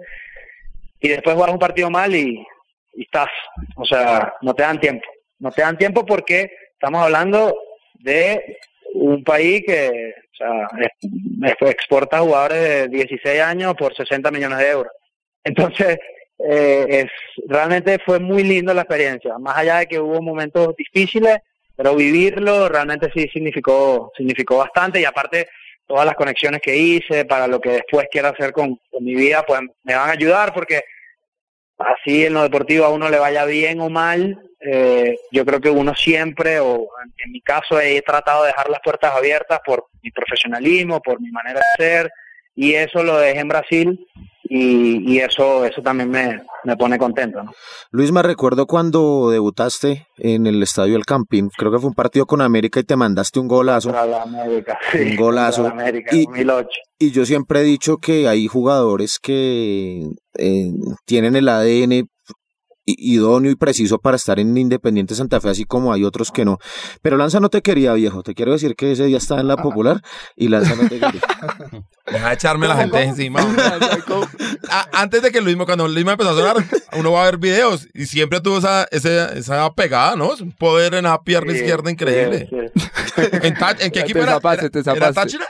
y después jugar un partido mal y, y estás. O sea, no te dan tiempo. No te dan tiempo porque estamos hablando de un país que exporta jugadores de 16 años por 60 millones de euros. Entonces, eh, es, realmente fue muy lindo la experiencia, más allá de que hubo momentos difíciles, pero vivirlo realmente sí significó, significó bastante y aparte todas las conexiones que hice para lo que después quiero hacer con, con mi vida, pues me van a ayudar porque así en lo deportivo a uno le vaya bien o mal, eh, yo creo que uno siempre, o en, mi caso he tratado de dejar las puertas abiertas por mi profesionalismo, por mi manera de ser, y eso lo dejé en Brasil y, y eso eso también me, me pone contento. ¿no? Luis, me recuerdo cuando debutaste en el Estadio El Campín, creo que fue un partido con América y te mandaste un golazo. Contra la América, sí, Un golazo. la América, Y- 2008. Y yo siempre he dicho que hay jugadores que eh, tienen el ADN idóneo y preciso para estar en Independiente Santa Fe, así como hay otros que no. Pero Lanza no te quería, viejo. Te quiero decir que ese día estaba en la popular y Lanza no te quería. Deja de echarme la gente encima. Antes de que Luisma, cuando Luisma empezó a sonar, uno va a ver videos y siempre tuvo esa, ese- esa pegada, ¿no? Un poder en la pierna Sí, izquierda increíble. sí, sí. ¿En, en qué Te equipo era? zapaste, ¿Era- te ¿Era zapaste. Táchira?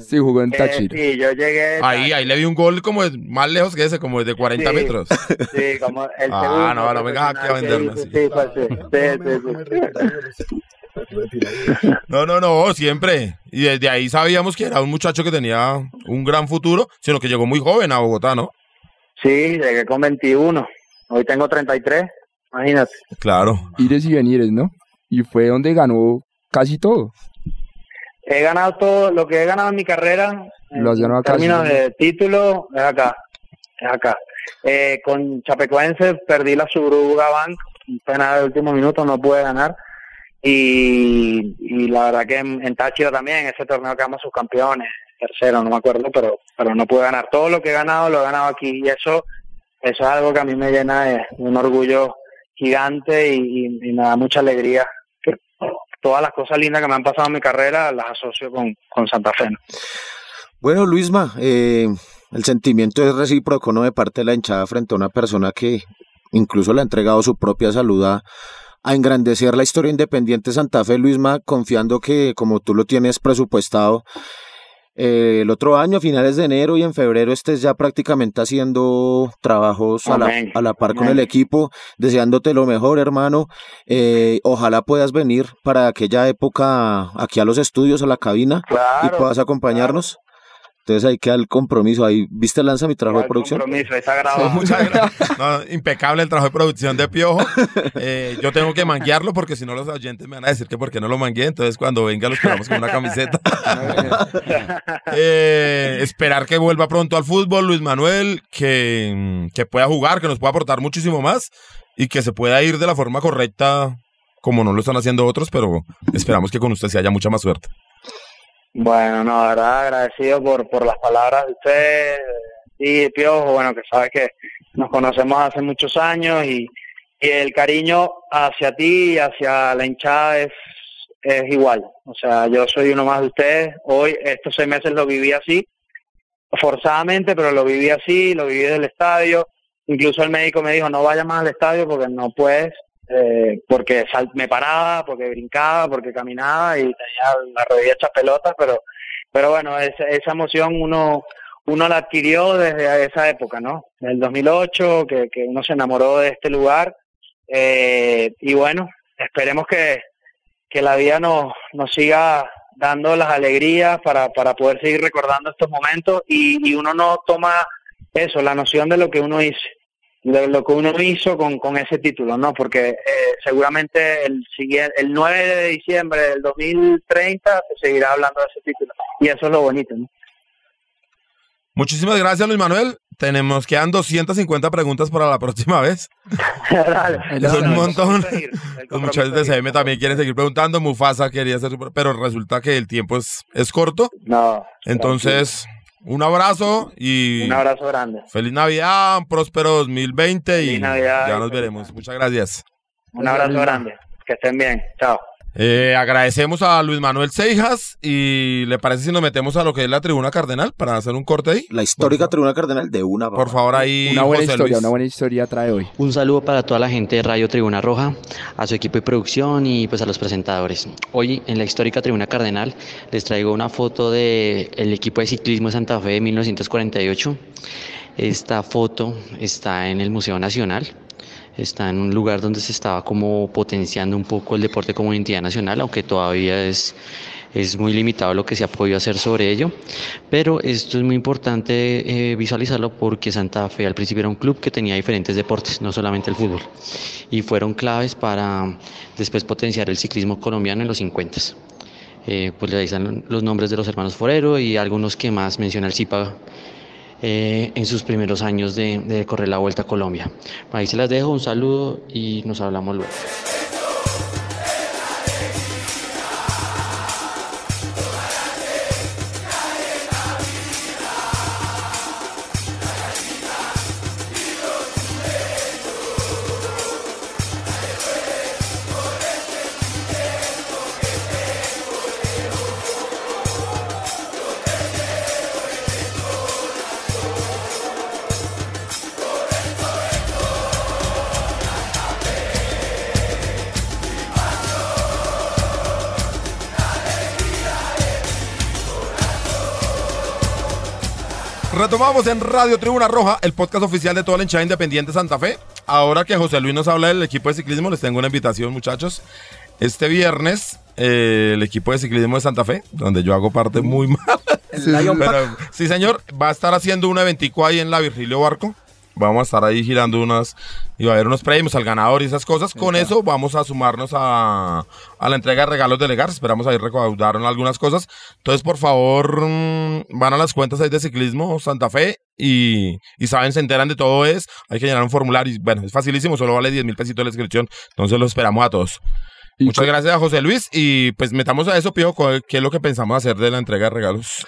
Sí, jugó en Eh, Táchira. sí, yo llegué. Ahí, ahí le vi un gol como de- más lejos que ese, como de 40 Sí. metros. Sí, como el Ah, segundo no, no vengas aquí a venderme sí. No, no, no, siempre. Y desde ahí sabíamos que era un muchacho que tenía un gran futuro, sino que llegó muy joven a Bogotá, ¿no? Sí, llegué con 21. Hoy tengo 33. Imagínate. Claro. Ires y venires, ¿no? Y fue donde ganó casi todo. He ganado todo lo que he ganado en mi carrera. Lo en términos de título, es acá. Es acá. Eh, con Chapecoense perdí la Subruga Bank. Pena de último minuto, no pude ganar. Y, y la verdad que en, en Táchira también, ese torneo quedamos subcampeones, tercero, no me acuerdo, pero, pero no pude ganar. Todo lo que he ganado lo he ganado aquí. Y eso, eso es algo que a mí me llena de un orgullo gigante y, y- y me da mucha alegría. Todas las cosas lindas que me han pasado en mi carrera las asocio con, con Santa Fe. ¿no? Bueno, Luisma, eh, el sentimiento es recíproco, ¿no? De parte de la hinchada frente a una persona que incluso le ha entregado su propia salud a, engrandecer la historia independiente Santa Fe, Luisma, confiando que como tú lo tienes presupuestado, eh, el otro año, a finales de enero y en febrero, estés ya prácticamente haciendo trabajos a la, a la par con el equipo, deseándote lo mejor, hermano. Eh, ojalá puedas venir para aquella época aquí a los estudios, a la cabina, y puedas acompañarnos. Entonces ahí queda el compromiso. Ahí, ¿viste, Lanza, mi trabajo de producción? compromiso, ahí está grabado. Muchas gracias. No, impecable el trabajo de producción de Piojo. Eh, yo tengo que manguearlo porque si no los oyentes me van a decir que por qué no lo mangué. Entonces cuando venga los esperamos con una camiseta. Eh, esperar que vuelva pronto al fútbol Luis Manuel, que, que pueda jugar, que nos pueda aportar muchísimo más y que se pueda ir de la forma correcta como no lo están haciendo otros, pero esperamos que con usted se haya mucha más suerte. Bueno, no, la verdad, agradecido por, por las palabras de usted y Piojo, bueno, que sabes que nos conocemos hace muchos años y, y el cariño hacia ti y hacia la hinchada es, es igual. O sea, yo soy uno más de ustedes. Hoy, estos seis meses lo viví así, forzadamente, pero lo viví así, lo viví del estadio. Incluso el médico me dijo, no vayas más al estadio porque no puedes, eh, porque sal- me paraba, porque brincaba, porque caminaba y tenía la rodilla hecha pelotas, pero, pero bueno, esa, esa emoción uno, uno la adquirió desde esa época, ¿no? Del 2008, que, que uno se enamoró de este lugar. eh, y bueno, esperemos que, que la vida nos, nos siga dando las alegrías para, para poder seguir recordando estos momentos y, y uno no toma eso, la noción de lo que uno hizo, de lo que uno hizo con, con ese título, ¿no? Porque eh, seguramente el siguiente, el 9 de diciembre del 2030 se seguirá hablando de ese título y eso es lo bonito, ¿no? Muchísimas gracias, Luis Manuel. tenemos, quedan 250 preguntas para la próxima vez. Dale. Es un montón. seguir, muchachos de. CM también quieren seguir preguntando. Mufasa quería hacer, su- pero resulta que el tiempo es, es corto. No. Entonces, un abrazo y. Un abrazo grande. feliz Navidad, un próspero 2020 y Feliz Navidad ya y nos veremos. Muchas gracias. Un abrazo grande. Que estén bien. Chao. Eh, agradecemos a Luis Manuel Seijas y le parece si nos metemos a lo que es la tribuna cardenal para hacer un corte ahí. La histórica tribuna cardenal de una. Por favor, ahí. Una buena José historia, Luis. una buena historia trae hoy. Un saludo para toda la gente de Radio Tribuna Roja, a su equipo de producción y pues a los presentadores. Hoy en la histórica Tribuna Cardenal les traigo una foto del equipo de ciclismo de Santa Fe de 1948. Esta foto está en el Museo Nacional. Está en un lugar donde se estaba como potenciando un poco el deporte como identidad nacional, aunque todavía es, es muy limitado lo que se ha podido hacer sobre ello. Pero esto es muy importante eh, visualizarlo porque Santa Fe al principio era un club que tenía diferentes deportes, no solamente el fútbol. Y fueron claves para después potenciar el ciclismo colombiano en los 50. Eh, pues ahí están los nombres de los hermanos Forero y algunos que más menciona el CIPA eh, en sus primeros años de, de correr la Vuelta a Colombia. Ahí se las dejo, un saludo y nos hablamos luego. Retomamos en Radio Tribuna Roja, el podcast oficial de toda la hinchada independiente Santa Fe. Ahora que José Luis nos habla del equipo de ciclismo, les tengo una invitación, muchachos. Este viernes, eh, el equipo de ciclismo de Santa Fe, donde yo hago parte muy mal. Pero, sí, señor, va a estar haciendo un eventico ahí en la Virgilio Barco. Vamos a estar ahí girando unas, y va a haber unos premios al ganador y esas cosas. Con eso vamos a sumarnos a, a la entrega de regalos de Legar. Esperamos ahí recaudar algunas cosas. Entonces, por favor, mm, van a las cuentas ahí de ciclismo Santa Fe y, y saben, se enteran de todo es. Hay que llenar un formulario. y, Bueno, es facilísimo, solo vale 10 mil pesitos la inscripción. Entonces, los esperamos a todos. Muchas co- gracias a José Luis y pues metamos a eso, Pío, ¿qué es lo que pensamos hacer de la entrega de regalos?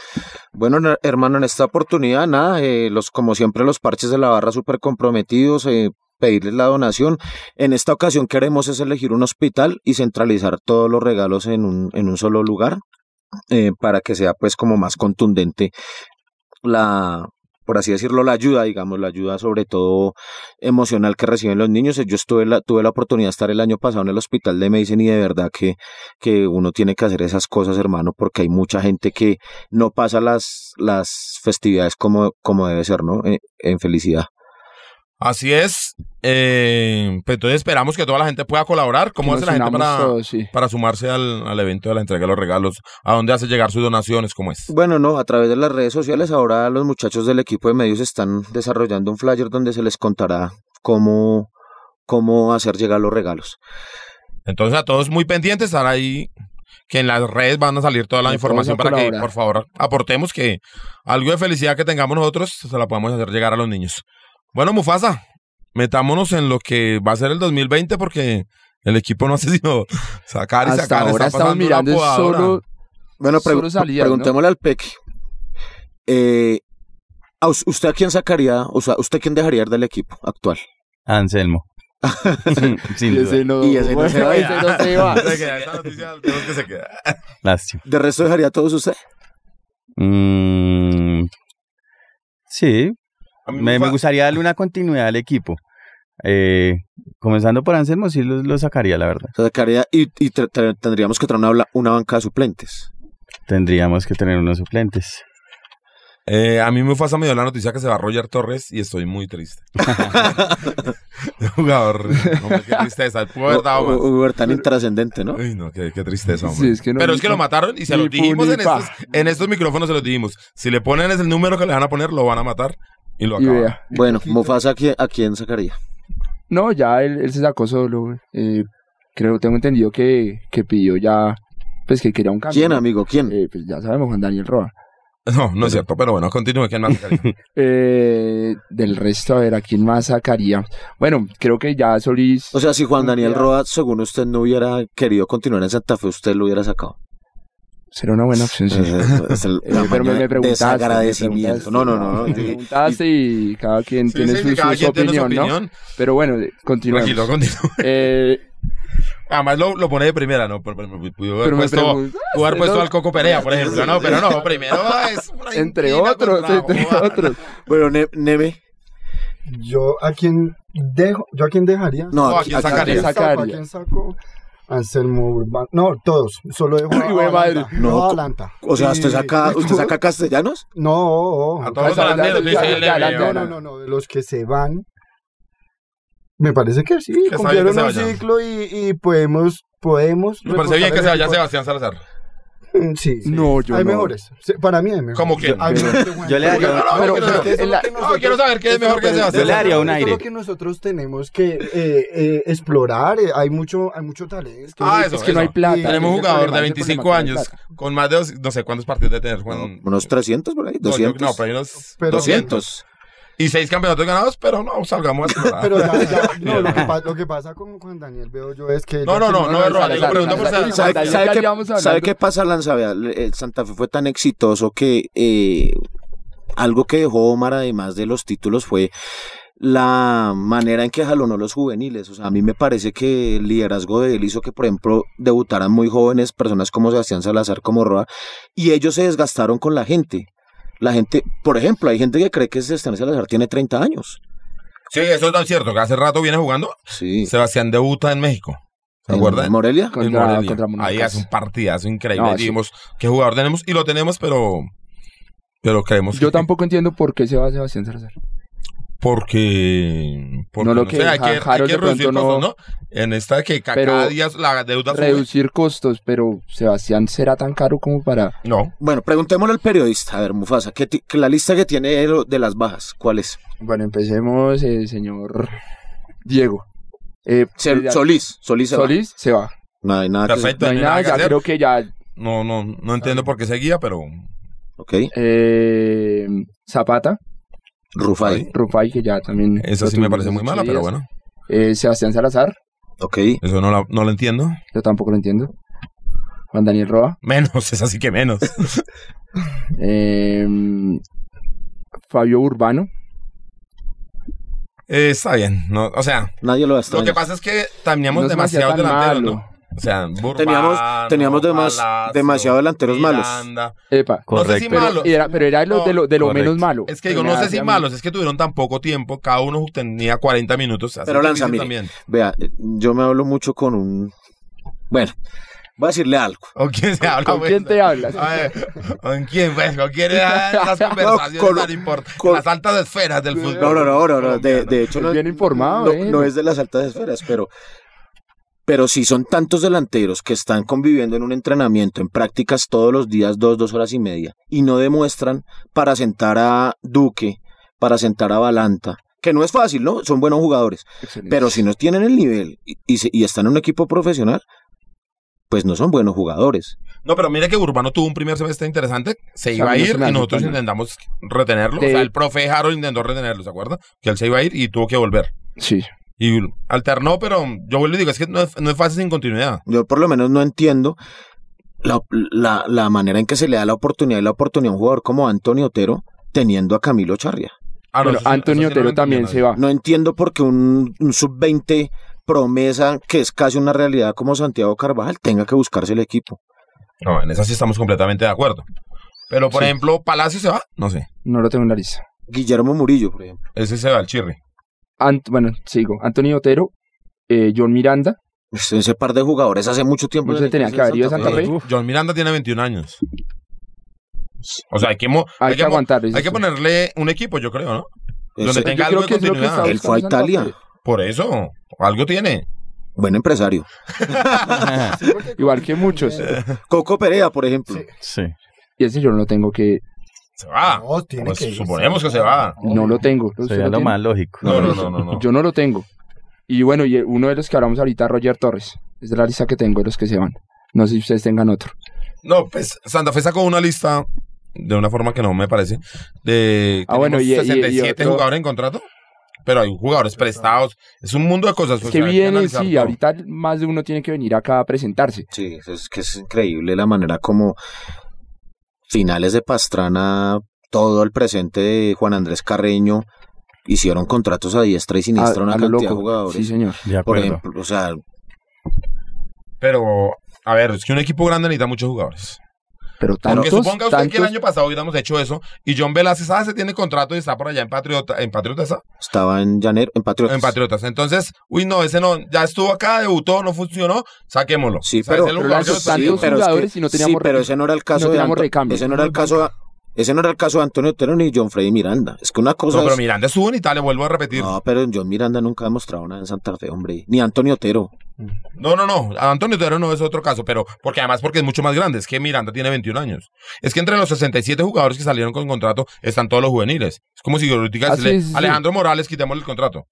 Bueno, hermano, en esta oportunidad, nada, eh, los, como siempre, los parches de la barra súper comprometidos, eh, pedirles la donación. En esta ocasión queremos es elegir un hospital y centralizar todos los regalos en un, en un solo lugar, eh, para que sea pues como más contundente la, por así decirlo, la ayuda, digamos, la ayuda sobre todo emocional que reciben los niños. Yo estuve la, tuve la oportunidad de estar el año pasado en el hospital de medicina y de verdad que, que uno tiene que hacer esas cosas, hermano, porque hay mucha gente que no pasa las, las festividades como, como debe ser, ¿no? Eh, en felicidad. Así es. Eh, pues entonces esperamos que toda la gente pueda colaborar. ¿Cómo hace la gente para, todos, sí. para sumarse al, al evento de la entrega de los regalos? ¿A dónde hace llegar sus donaciones? ¿Cómo es? Bueno, no, a través de las redes sociales ahora los muchachos del equipo de medios están desarrollando un flyer donde se les contará cómo, cómo hacer llegar los regalos. Entonces a todos muy pendientes, estar ahí, que en las redes van a salir toda la información para que, por favor, aportemos que algo de felicidad que tengamos nosotros se la podamos hacer llegar a los niños. Bueno, Mufasa, metámonos en lo que va a ser el 2020 porque el equipo no hace sino sacar y Hasta sacar. ahora está estamos mirando solo Bueno, Solo pregu- ¿no? preguntémosle al Peque. Eh, ¿a us- ¿Usted a quién sacaría, o sea, usted quién dejaría ir del equipo actual? Anselmo. Sin Y duda. ese no, Y ese no se va. ese no se va. Se queda, esta noticia tenemos que se queda. Lástima. ¿De resto dejaría a todos usted? Mm, sí, me, gustaría darle una continuidad al equipo. Eh, comenzando por Anselmo, sí lo, lo sacaría, la verdad. O sea, sacaría y, y tendríamos que traer una, una banca de suplentes. Tendríamos que tener unos suplentes. Eh, a mí me dio la noticia que se va Roger Torres y estoy muy triste. Jugador, qué tristeza. Pudo haber dado más. O- o- o tan intrascendente, ¿no? Uy, no, qué, qué tristeza, hombre. Sí, es que no Pero es que lo mataron y se lo dijimos en estos, en estos micrófonos, se los dijimos. Si le ponen ese número que le van a poner, lo van a matar y lo vea. Bueno, Mufasa, ¿a quién, a quién sacaría? No, ya él, él se sacó solo. Eh, creo, tengo entendido que, que pidió ya, pues que quería un cambio. ¿Quién, amigo? ¿Quién? Eh, pues ya sabemos, Juan Daniel Roa. No, no es cierto, pero bueno, continúe. ¿Quién más sacaría? Eh, del resto, a ver, ¿a quién más sacaría? Bueno, creo que ya Solís... O sea, si Juan Daniel Ya. Roa, según usted, no hubiera querido continuar en Santa Fe, usted lo hubiera sacado. Será una buena opción, sí. Eh, es el Eh, pero me, me preguntaste. me desagradecimiento. preguntaste, No, no, no. Me yo- preguntaste y cada quien Sí, tiene sí, su, cada su quien tiene su opinión, ¿no? opinión. Pero bueno, continuemos. Tranquilo, continúe. Eh, Además lo, lo pone de primera, ¿no? Pero, pero, pero, pudo haber Pero me puesto, pudo haber puesto al Coco Perea, por ejemplo. No, pero no, primero es entre otros, contra entre otros. Bueno, Ne- Neve. Yo a quién dejo, yo a quién dejaría. No, No, ¿a quién aquí- sacaría? ¿A quién saco? Anselmo Urbano. No, todos. Solo güey, madre. Avalanta. No, No, Avalanta. O sea, ¿usted saca, ¿usted saca castellanos? No, A todos los Ya, ya, dice ya, ya. No, no, no, no, de los que se van. Me parece que sí, bien cumplieron que se un vayan. ciclo y, y podemos, podemos. Me parece bien que se vaya equipo. Sebastián Salazar. Sí, sí. No, yo hay no. mejores. Sí, Para mí hay mejores. ¿Cómo quién? Hay mejores que Yo le daría- No, quiero saber- qué es mejor que lo Sebastián. Yo le daría un aire. es lo que nosotros tenemos que eh, eh, explorar. eh, Hay mucho, hay mucho talento. Ah, eso, es que no hay eso. plata. Tenemos un jugador de ese 25 problema, que no hay años con más de, dos- no sé cuántos partidos de tener. Unos 300 por ahí, No, yo- 200. No, pero hay unos Pero- 200. Y seis campeonatos ganados, pero no, salgamos a. Pero ya, ya, no, lo que, pa- lo que pasa con Juan Daniel veo yo es que... No, no, que no, no es pregunta por. ¿Sabe, sabe qué, sabe qué pasa, Lanza? Vea, el Santa Fe fue tan exitoso que eh, algo que dejó Omar, además de los títulos, fue la manera en que jalonó los juveniles. O sea, a mí me parece que el liderazgo de él hizo que, por ejemplo, debutaran muy jóvenes personas como Sebastián Salazar, como Roa, y ellos se desgastaron con la gente. La gente, por ejemplo, hay gente que cree que Sebastián Salazar tiene 30 años. Sí, eso es tan cierto, que hace rato viene jugando. Sí. Sebastián debuta en México. ¿Se ¿En acuerdan? Morelia? En Contra- Morelia. contra Ahí hace un partidazo increíble. No, sí. Dijimos, ¿qué jugador tenemos? Y lo tenemos, pero... Pero creemos Yo que- tampoco entiendo por qué se va Sebastián Salazar. Porque... porque No lo sé, que hay que, hay que reducir no- costos, ¿no? En esta que cada día la deuda sube. Reducir costos, pero Sebastián será tan caro como para... No. Bueno, preguntémosle al periodista. A ver, Mufasa, ¿qué ti- que la lista que tiene de, de las bajas, ¿cuál es? Bueno, empecemos, eh, señor Diego. Eh, Se- eh, Solís. Solís se va. Solís se va. No hay nada Perfecto. Hay no hay nada, nada que ya hacer. creo que ya... No, no, no entiendo por qué seguía, pero... que... Ok. Eh, Zapata, Rufai. Rufai, que ya también... Eso lo sí me parece muy mala, pero bueno. Eh, Sebastián Salazar, Ok. Eso no, la- no lo entiendo. yo tampoco lo entiendo. Juan Daniel Roa. Menos, es así que menos. Eh, Fabio Urbano. Eh, está bien. No, o sea, Nadie lo va a lo que pasa es que teníamos No delanteros, malo. ¿no? O sea, Burbano, Teníamos- teníamos demas- Palacio, demasiado delanteros malos. Miranda. Epa. No sé si Correcto. Pero malos. era, pero era de lo, No, de lo, de lo correcto. menos malo. Es que digo, no sé si malos, es que tuvieron tan poco tiempo, cada uno tenía 40 minutos. Pero lanza, mire. también. Vea, yo me hablo mucho con un... Bueno, voy a decirle algo. ¿Con quién se habla? ¿Con quién te hablas? A ver, ¿con quién? Pues, ¿con quién eran esas conversaciones con- tan importantes? con- Las altas esferas del fútbol. No, no, no, no, no, de, de hecho no, Bien informado, no, eh. no es de las altas esferas, pero, pero si son tantos delanteros que están conviviendo en un entrenamiento, en prácticas todos los días, dos, dos horas y media, y no demuestran para sentar a Duque, para sentar a Balanta, que no es fácil, ¿no? Son buenos jugadores, Excelente. pero si no tienen el nivel y, y se- y están en un equipo profesional, pues no son buenos jugadores. No, pero mire que Urbano tuvo un primer semestre interesante, se iba a ir y nosotros intentamos retenerlo. O sea, el profe Harold intentó retenerlo, ¿se acuerda? Que él se iba a ir y tuvo que volver. Sí. Y alternó, pero yo vuelvo y digo, es que no es, no es fácil sin continuidad. Yo por lo menos no entiendo la, la, la manera en que se le da la oportunidad y la oportunidad a un jugador como Antonio Otero teniendo a Camilo Charria. Ah, no, Bueno, eso sí- Antonio eso sí no lo Otero también se va. No entiendo por qué un, un sub-20 promesa, que es casi una realidad como Santiago Carvajal, tenga que buscarse el equipo. No, en esa sí estamos completamente de acuerdo. Pero, por Sí. ejemplo, Palacio se va, no sé. No lo tengo en la lista. Guillermo Murillo, por ejemplo. Ese se va al Chirri. Ant- bueno, sigo. Antonio Otero, eh, John Miranda. Ese, ese par de jugadores hace mucho tiempo. No se tenía que haber ido a Santa Fe. John Miranda tiene 21 años. O sea, hay que, mo- Hay, que aguantar. hay que ponerle un equipo, yo creo, ¿no? Donde tenga algo creo de continuidad. Él fue a Italia. Por eso, algo tiene. Buen empresario. Igual que muchos. Coco Perea, por ejemplo. Sí. Sí. Y ese yo no lo tengo que... Se va. No, tiene Pues que suponemos que se va. No lo tengo. ¿Usted Sería lo más lógico. No, no, no, no. no. Yo no lo tengo. Y bueno, y uno de los que hablamos ahorita, Roger Torres. Es de la lista que tengo de los que se van. No sé si ustedes tengan otro. No, pues Santa Fe sacó una lista de una forma que no me parece. De, Ah, bueno, y- y- y 67 otro- jugadores en contrato, pero hay jugadores prestados. Es un mundo de cosas. Es o que viene, sí, todo. ahorita más de uno tiene que venir acá a presentarse. Sí, es que es increíble la manera como finales de Pastrana, todo el presente de Juan Andrés Carreño, hicieron contratos a diestra y siniestra A- una a cantidad de jugadores. Sí, señor. De Por ejemplo, o sea, Pero, a ver, es que un equipo grande necesita muchos jugadores. Pero Porque tantos, suponga usted que el tantos- año pasado hubiéramos hecho eso y John Velázquez ah, se tiene contrato y está por allá en Patriota, en Patriotas, ¿ah? estaba en Llanero, en Patriotas. en Patriotas. Entonces, uy, no, ese no, ya estuvo acá, debutó, no funcionó, saquémoslo. Sí, O sea, pero- tantos es jugadores que- y no teníamos sí, pero ese no era el caso no de Anto- recambio. ese no era el caso ese no era el caso de Antonio Otero ni John Freddy Miranda. Es que una cosa No, pero es- Miranda estuvo en Italia, vuelvo a repetir. No, pero John Miranda nunca ha demostrado nada en Santa Fe, hombre. Ni Antonio Otero. No, no, no. Antonio Otero no es otro caso, pero porque además porque es mucho más grande. Es que Miranda tiene 21 años. Es que entre los 67 jugadores que salieron con contrato están todos los juveniles. Es como si ahorita Ah, sí. Alejandro Morales, quitémosle el contrato.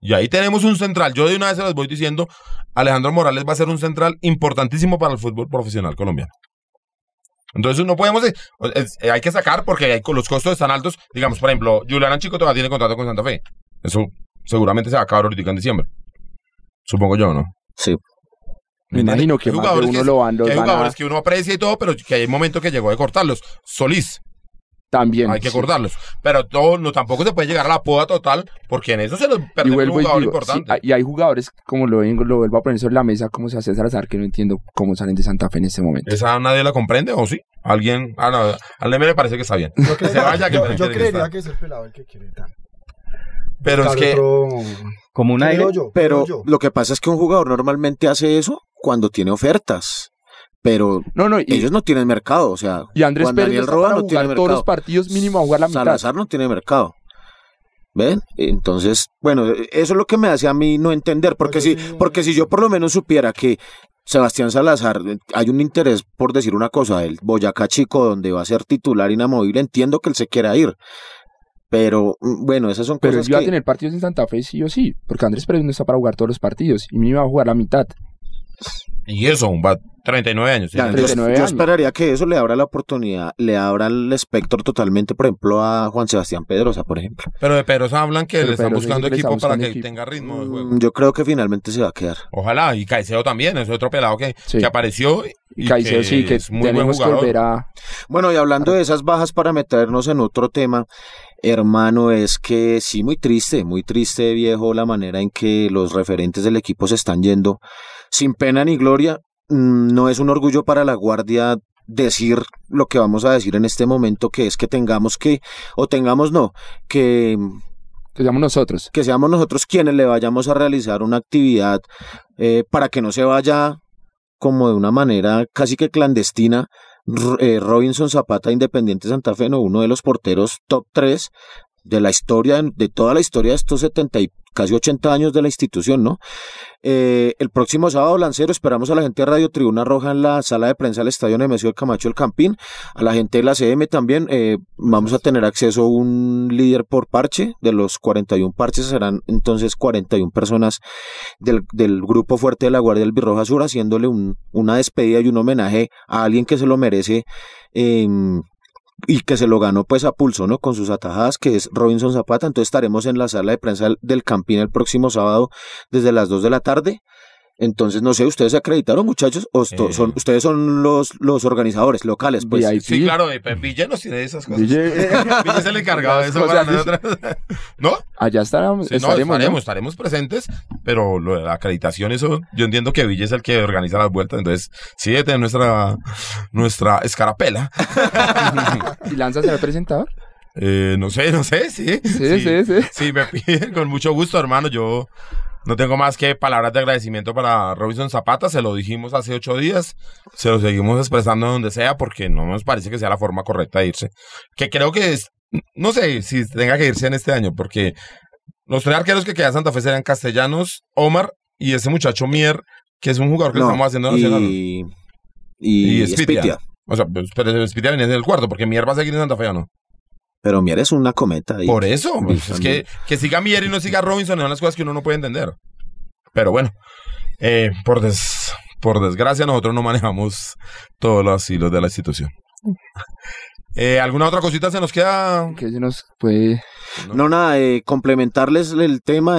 Y ahí tenemos un central. Yo de una vez se los voy diciendo, Alejandro Morales va a ser un central importantísimo para el fútbol profesional colombiano. Entonces no podemos, eh, hay que sacar porque hay, los costos están altos. Digamos, por ejemplo, Julián Chico todavía tiene contrato con Santa Fe. Eso seguramente se va a acabar ahorita en diciembre. Supongo yo, ¿no? Sí. Me imagino que más de uno que- lo van, los que hay van a- jugadores que uno aprecia y todo, pero que hay momentos que llegó de cortarlos. Solís, También. hay que sí. cortarlos. Pero todo, no, tampoco se puede llegar a la poda total, porque en eso se nos Y perdió un y jugador digo, importante. y hay jugadores, como lo, vengo, lo vuelvo a poner sobre la mesa, como se hace Salazar, que no entiendo cómo salen de Santa Fe en este momento. ¿Esa nadie la comprende o sí? ¿Alguien? Ah, no, al le parece que está bien. Yo, Que se vaya, que yo- me yo quiere que creería que es el pelado el que quiere tan. Pero es que... otro- Como un aire. yo, Pero yo. lo que pasa es que un jugador normalmente hace eso cuando tiene ofertas. Pero No, no, y, ellos no tienen mercado. O sea, y Andrés Juan Pérez Daniel Roa no tiene jugar todos los mercado. partidos mínimo a jugar la mitad. Salazar no tiene mercado. ¿Ven? Entonces, bueno, eso es lo que me hace a mí no entender, porque si, Oye, porque si yo por lo menos supiera que Sebastián Salazar, eh, hay un interés por decir una cosa, el Boyacá Chico, donde va a ser titular inamovible, entiendo que él se quiera ir. Pero, mm, bueno, esas son Pero cosas iba a que... tener partidos en Santa Fe sí o sí, porque Andrés Pérez no está para jugar todos los partidos y me iba a jugar la mitad. Y eso, va 39 años. Ya, tiene. yo, 39 yo años. esperaría que eso le abra la oportunidad, le abra el espectro totalmente, por ejemplo, a Juan Sebastián Pedrosa, por ejemplo. Pero de Pedrosa hablan que Pero le están buscando equipo está para que tenga ritmo de juego. Mm, Yo creo que finalmente se va a quedar. Ojalá, y Caicedo también, es otro pelado que, Sí. que apareció. Y Caicedo sí, que es muy buen jugador. volver a... Bueno, y hablando de esas bajas para meternos en otro tema, hermano, es que sí, muy triste, muy triste, viejo, la manera en que los referentes del equipo se están yendo sin pena ni gloria. Mm, No es un orgullo para la guardia decir lo que vamos a decir en este momento, que es que tengamos que, o tengamos no, que Que seamos nosotros. que seamos nosotros quienes le vayamos a realizar una actividad eh, para que no se vaya como de una manera casi que clandestina. Eh, Robinson Zapata, Independiente Santa Fe, no, uno de los porteros top 3 de la historia, de toda la historia de estos 70 y casi 80 años de la institución, ¿no? Eh, el próximo sábado, Lancero, esperamos a la gente de Radio Tribuna Roja en la sala de prensa del Estadio Nemesio del Camacho del Campín, a la gente de la CM también, eh, vamos a tener acceso a un líder por parche, de los 41 parches serán entonces 41 personas del, del grupo fuerte de la Guardia del Birroja Sur, haciéndole un, una despedida y un homenaje a alguien que se lo merece. em, y que se lo ganó pues a pulso, ¿no? Con sus atajadas, que es Robinson Zapata. Entonces estaremos en la sala de prensa del- Campín el próximo sábado desde las 2 de la tarde. Entonces, no sé, ¿ustedes se acreditaron, muchachos? ¿O esto- Eh. son, ustedes son los, los organizadores locales, pues? VIP. Sí, claro, eh, pues, Villa nos tiene esas cosas. Ville- es el encargado de eso para nosotros. ¿No? Allá estaremos, Sí, no, estaremos, ¿no? estaremos, presentes, pero lo de la acreditación, eso, yo entiendo que Villa es el que organiza las vueltas, entonces sí debe tener nuestra, nuestra escarapela. ¿Y Lanza será presentador? Eh, no sé, no sé, sí. Sí, sí, sí. Sí, me piden con mucho gusto, hermano. Yo no tengo más que palabras de agradecimiento para Robinson Zapata. Se lo dijimos hace ocho días. Se lo seguimos expresando donde sea porque no nos parece que sea la forma correcta de irse. Que creo que es, no sé si tenga que irse en este año porque los tres arqueros que quedan en Santa Fe serían Castellanos, Omar y ese muchacho Mier, que es un jugador que No, estamos haciendo nacional. y, y. Espitia. O sea, pues, pero Spitia venía en el cuarto porque Mier va a seguir en Santa Fe, ¿o ¿no? Pero Mier es una cometa. Por eso, pues, es que, que siga Mier y no siga Robinson son las cosas que uno no puede entender. Pero bueno, eh, por, des- por desgracia nosotros no manejamos todos los hilos de la institución. Eh, ¿Alguna otra cosita se nos queda? Que se nos puede... No, nada, eh, complementarles el tema,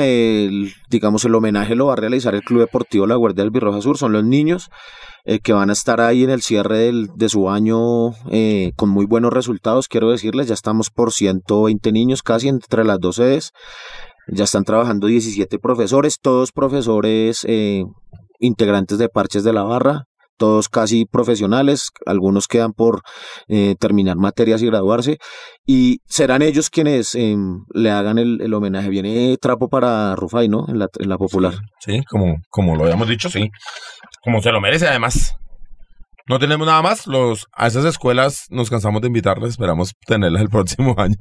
digamos, el homenaje lo va a realizar el Club Deportivo La Guardia del Birroja Sur, son los niños eh, que van a estar ahí en el cierre del- de su año eh, con muy buenos resultados, quiero decirles, ya estamos por 120 niños casi entre las dos sedes, ya están trabajando 17 profesores, todos profesores eh, integrantes de Parches de la Barra, todos casi profesionales, algunos quedan por eh, terminar materias y graduarse, y serán ellos quienes em, le hagan el, el homenaje. Viene trapo para Rufai, ¿no? En la, en la popular. Sí, como, como lo habíamos dicho, sí. Como se lo merece, además. No tenemos nada más. Los, a esas escuelas nos cansamos de invitarlas. Esperamos tenerlas el próximo año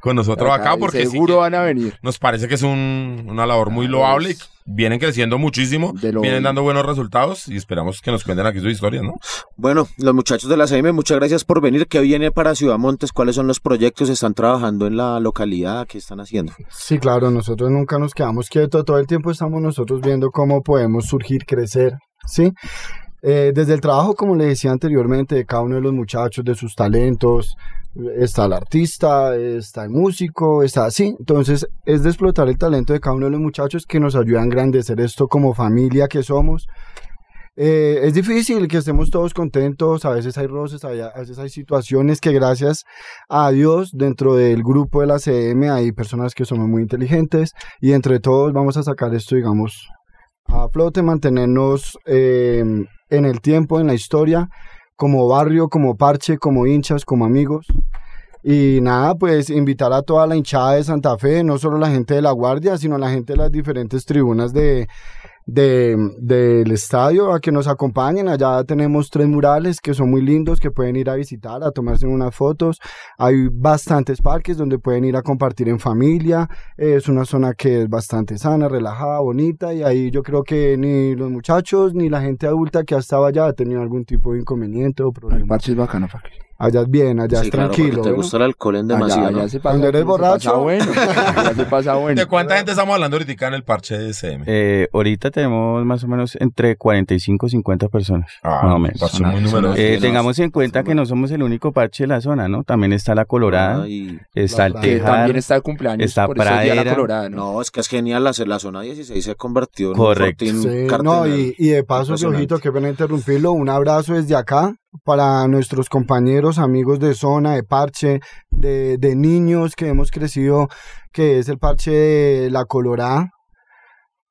con nosotros acá, porque seguro van a venir. nos parece que es un- una labor muy loable. y vienen creciendo muchísimo, De lo- vienen dando buenos resultados y esperamos que nos cuenten aquí su historia, ¿no? Bueno, los muchachos de la CM, muchas gracias por venir. ¿Qué viene para Ciudad Montes? ¿Cuáles son los proyectos? ¿Están trabajando en la localidad? ¿Qué están haciendo? Sí, claro, nosotros nunca nos quedamos quietos, todo el tiempo estamos nosotros viendo cómo podemos surgir, crecer, ¿sí? Eh, desde el trabajo, como le decía anteriormente, de cada uno de los muchachos, de sus talentos, está el artista, está el músico, está así. Entonces, es de explotar el talento de cada uno de los muchachos que nos ayuda a engrandecer esto como familia que somos. Eh, es difícil que estemos todos contentos, a veces hay roces, a veces hay situaciones que gracias a Dios dentro del grupo de la CM hay personas que somos muy inteligentes y entre todos vamos a sacar esto, digamos, a flote, mantenernos eh, en el tiempo, en la historia, como barrio, como parche, como hinchas, como amigos. Y nada, pues invitar a toda la hinchada de Santa Fe, no solo la gente de la Guardia, sino la gente de las diferentes tribunas de, de- del estadio a que nos acompañen. Allá tenemos tres murales que son muy lindos, que pueden ir a visitar, a tomarse unas fotos. Hay bastantes parques donde pueden ir a compartir en familia. Es una zona que es bastante sana, relajada, bonita. Y ahí yo creo que ni los muchachos ni la gente adulta que ha estado allá ha tenido algún tipo de inconveniente o El problema. parche es bacano. Allá es bien, allá Sí, es claro, tranquilo. te ¿no? gusta el alcohol en demasía, Allá, ¿no? allá se pasa, Cuando eres se borracho. pasa bueno. Allá se pasa bueno. ¿De cuánta gente estamos hablando ahorita en el parche de SM? Eh, ahorita tenemos más o menos entre 45 y 50 personas. Ah, más o menos. muy Suena- numeroso. Eh, tengamos en cuenta que no somos el único parche de la zona, ¿no? También está la Colorada, Ah, y- está el La Que Tejar, también está de cumpleaños. está por es Día la Pradera. Colorada, ¿no? No, es que es genial, la, la zona 16 se convirtió en Correcto. un Sí, no, y, y de paso. Piojito, qué pena interrumpirlo, un abrazo desde acá para nuestros compañeros, amigos de zona, de parche, de, de niños que hemos crecido, que es el parche de la Colorada.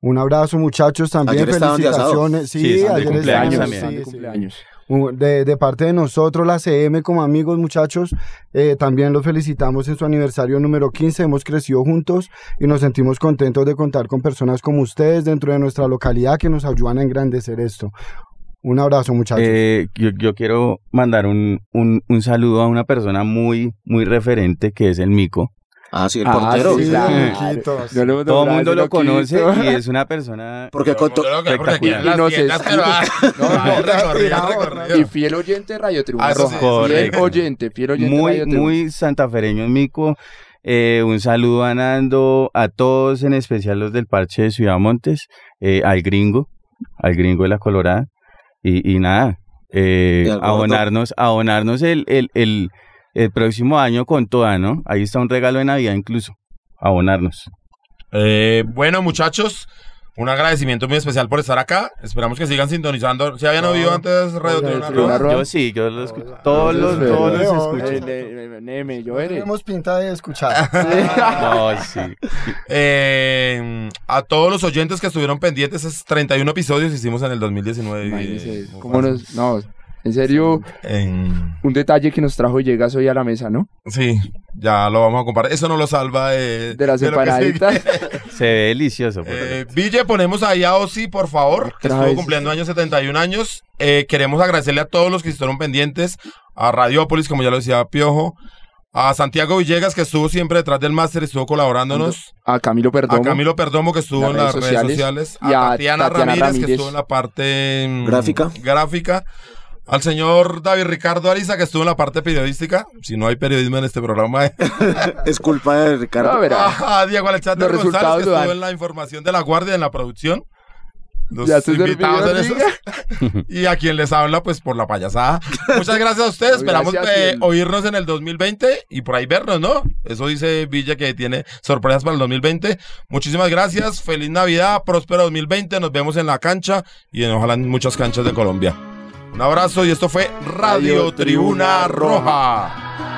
Un abrazo, muchachos, también Ayer felicitaciones. Sí, Sí, están de ayer cumpleaños también. Sí, cumpleaños. De parte de nosotros, la CM, como amigos, muchachos, eh, también los felicitamos en su aniversario número 15. Hemos crecido juntos y nos sentimos contentos de contar con personas como ustedes dentro de nuestra localidad que nos ayudan a engrandecer esto. Un abrazo, muchachos. Eh, yo, yo quiero mandar un, un, un saludo a una persona muy, muy referente que es el Mico. Ah, sí, el Ah, portero. sí, Sí, claro. Todo el mundo lo conoce y es una persona... Porque con to- Yo creo que porque aquí en Y las no se tiendas, pero, ah, No, ah, recorrido. Y fiel oyente de Radio Tribuna Ah, Roja. fiel oyente, fiel oyente de muy, Radio muy santafereño Mico. Eh, un saludo a Nando, a todos, en especial los del parche de Ciudad Montes, eh, al gringo, al gringo de la Colorada. Y, y nada, eh, abonarnos, abonarnos el, el, el, el próximo año con toda, ¿no? Ahí está un regalo de Navidad incluso. Abonarnos. Eh, bueno, muchachos, un agradecimiento muy especial por estar acá. Esperamos que sigan sintonizando. ¿Se habían oído antes Radio Tribuna. Yo sí, yo los escucho. Todos los, todos los escucho. Eh, le- Neme, yo eres. Tenemos pinta de escuchar. No, sí. Eh, a todos los oyentes que estuvieron pendientes, esos 31 episodios hicimos en el 2019. Imagínese, Eh, cómo nos- no, en serio, en- un detalle que nos trajo Llegas hoy a la mesa, ¿no? sí, ya lo vamos a comparar. Eso no lo salva de, De la separadita. Se ve delicioso. Eh, Ville, ponemos ahí a Ozzy, por favor, que estuvo vez. cumpliendo años 71 años. Eh, queremos agradecerle a todos los que estuvieron pendientes, a Radiópolis, como ya lo decía Piojo, a Santiago Villegas, que estuvo siempre detrás del máster, estuvo colaborándonos, A Camilo Perdomo. a Camilo Perdomo, que estuvo Las en las redes redes sociales, y a a Tatiana, Tatiana Ramírez, que Ramírez. estuvo en la parte mm, Gráfica. gráfica, al señor David Ricardo Ariza, que estuvo en la parte periodística, si no hay periodismo en este programa, es culpa de Ricardo. No, verá. a Diego Alexander Los González, resultados que estuvo en la información de la guardia, en la producción. los Ya invitados en esos. y a quien les habla, pues por la payasada. Muchas gracias a ustedes. Esperamos eh, oírnos en el 2020 y por ahí vernos, ¿no? Eso dice Villa que tiene sorpresas para el 2020. Muchísimas gracias. Feliz Navidad, próspero 2020. Nos vemos en la cancha y en, ojalá en muchas canchas de Colombia. Un abrazo y esto fue Radio, Tribuna Roja.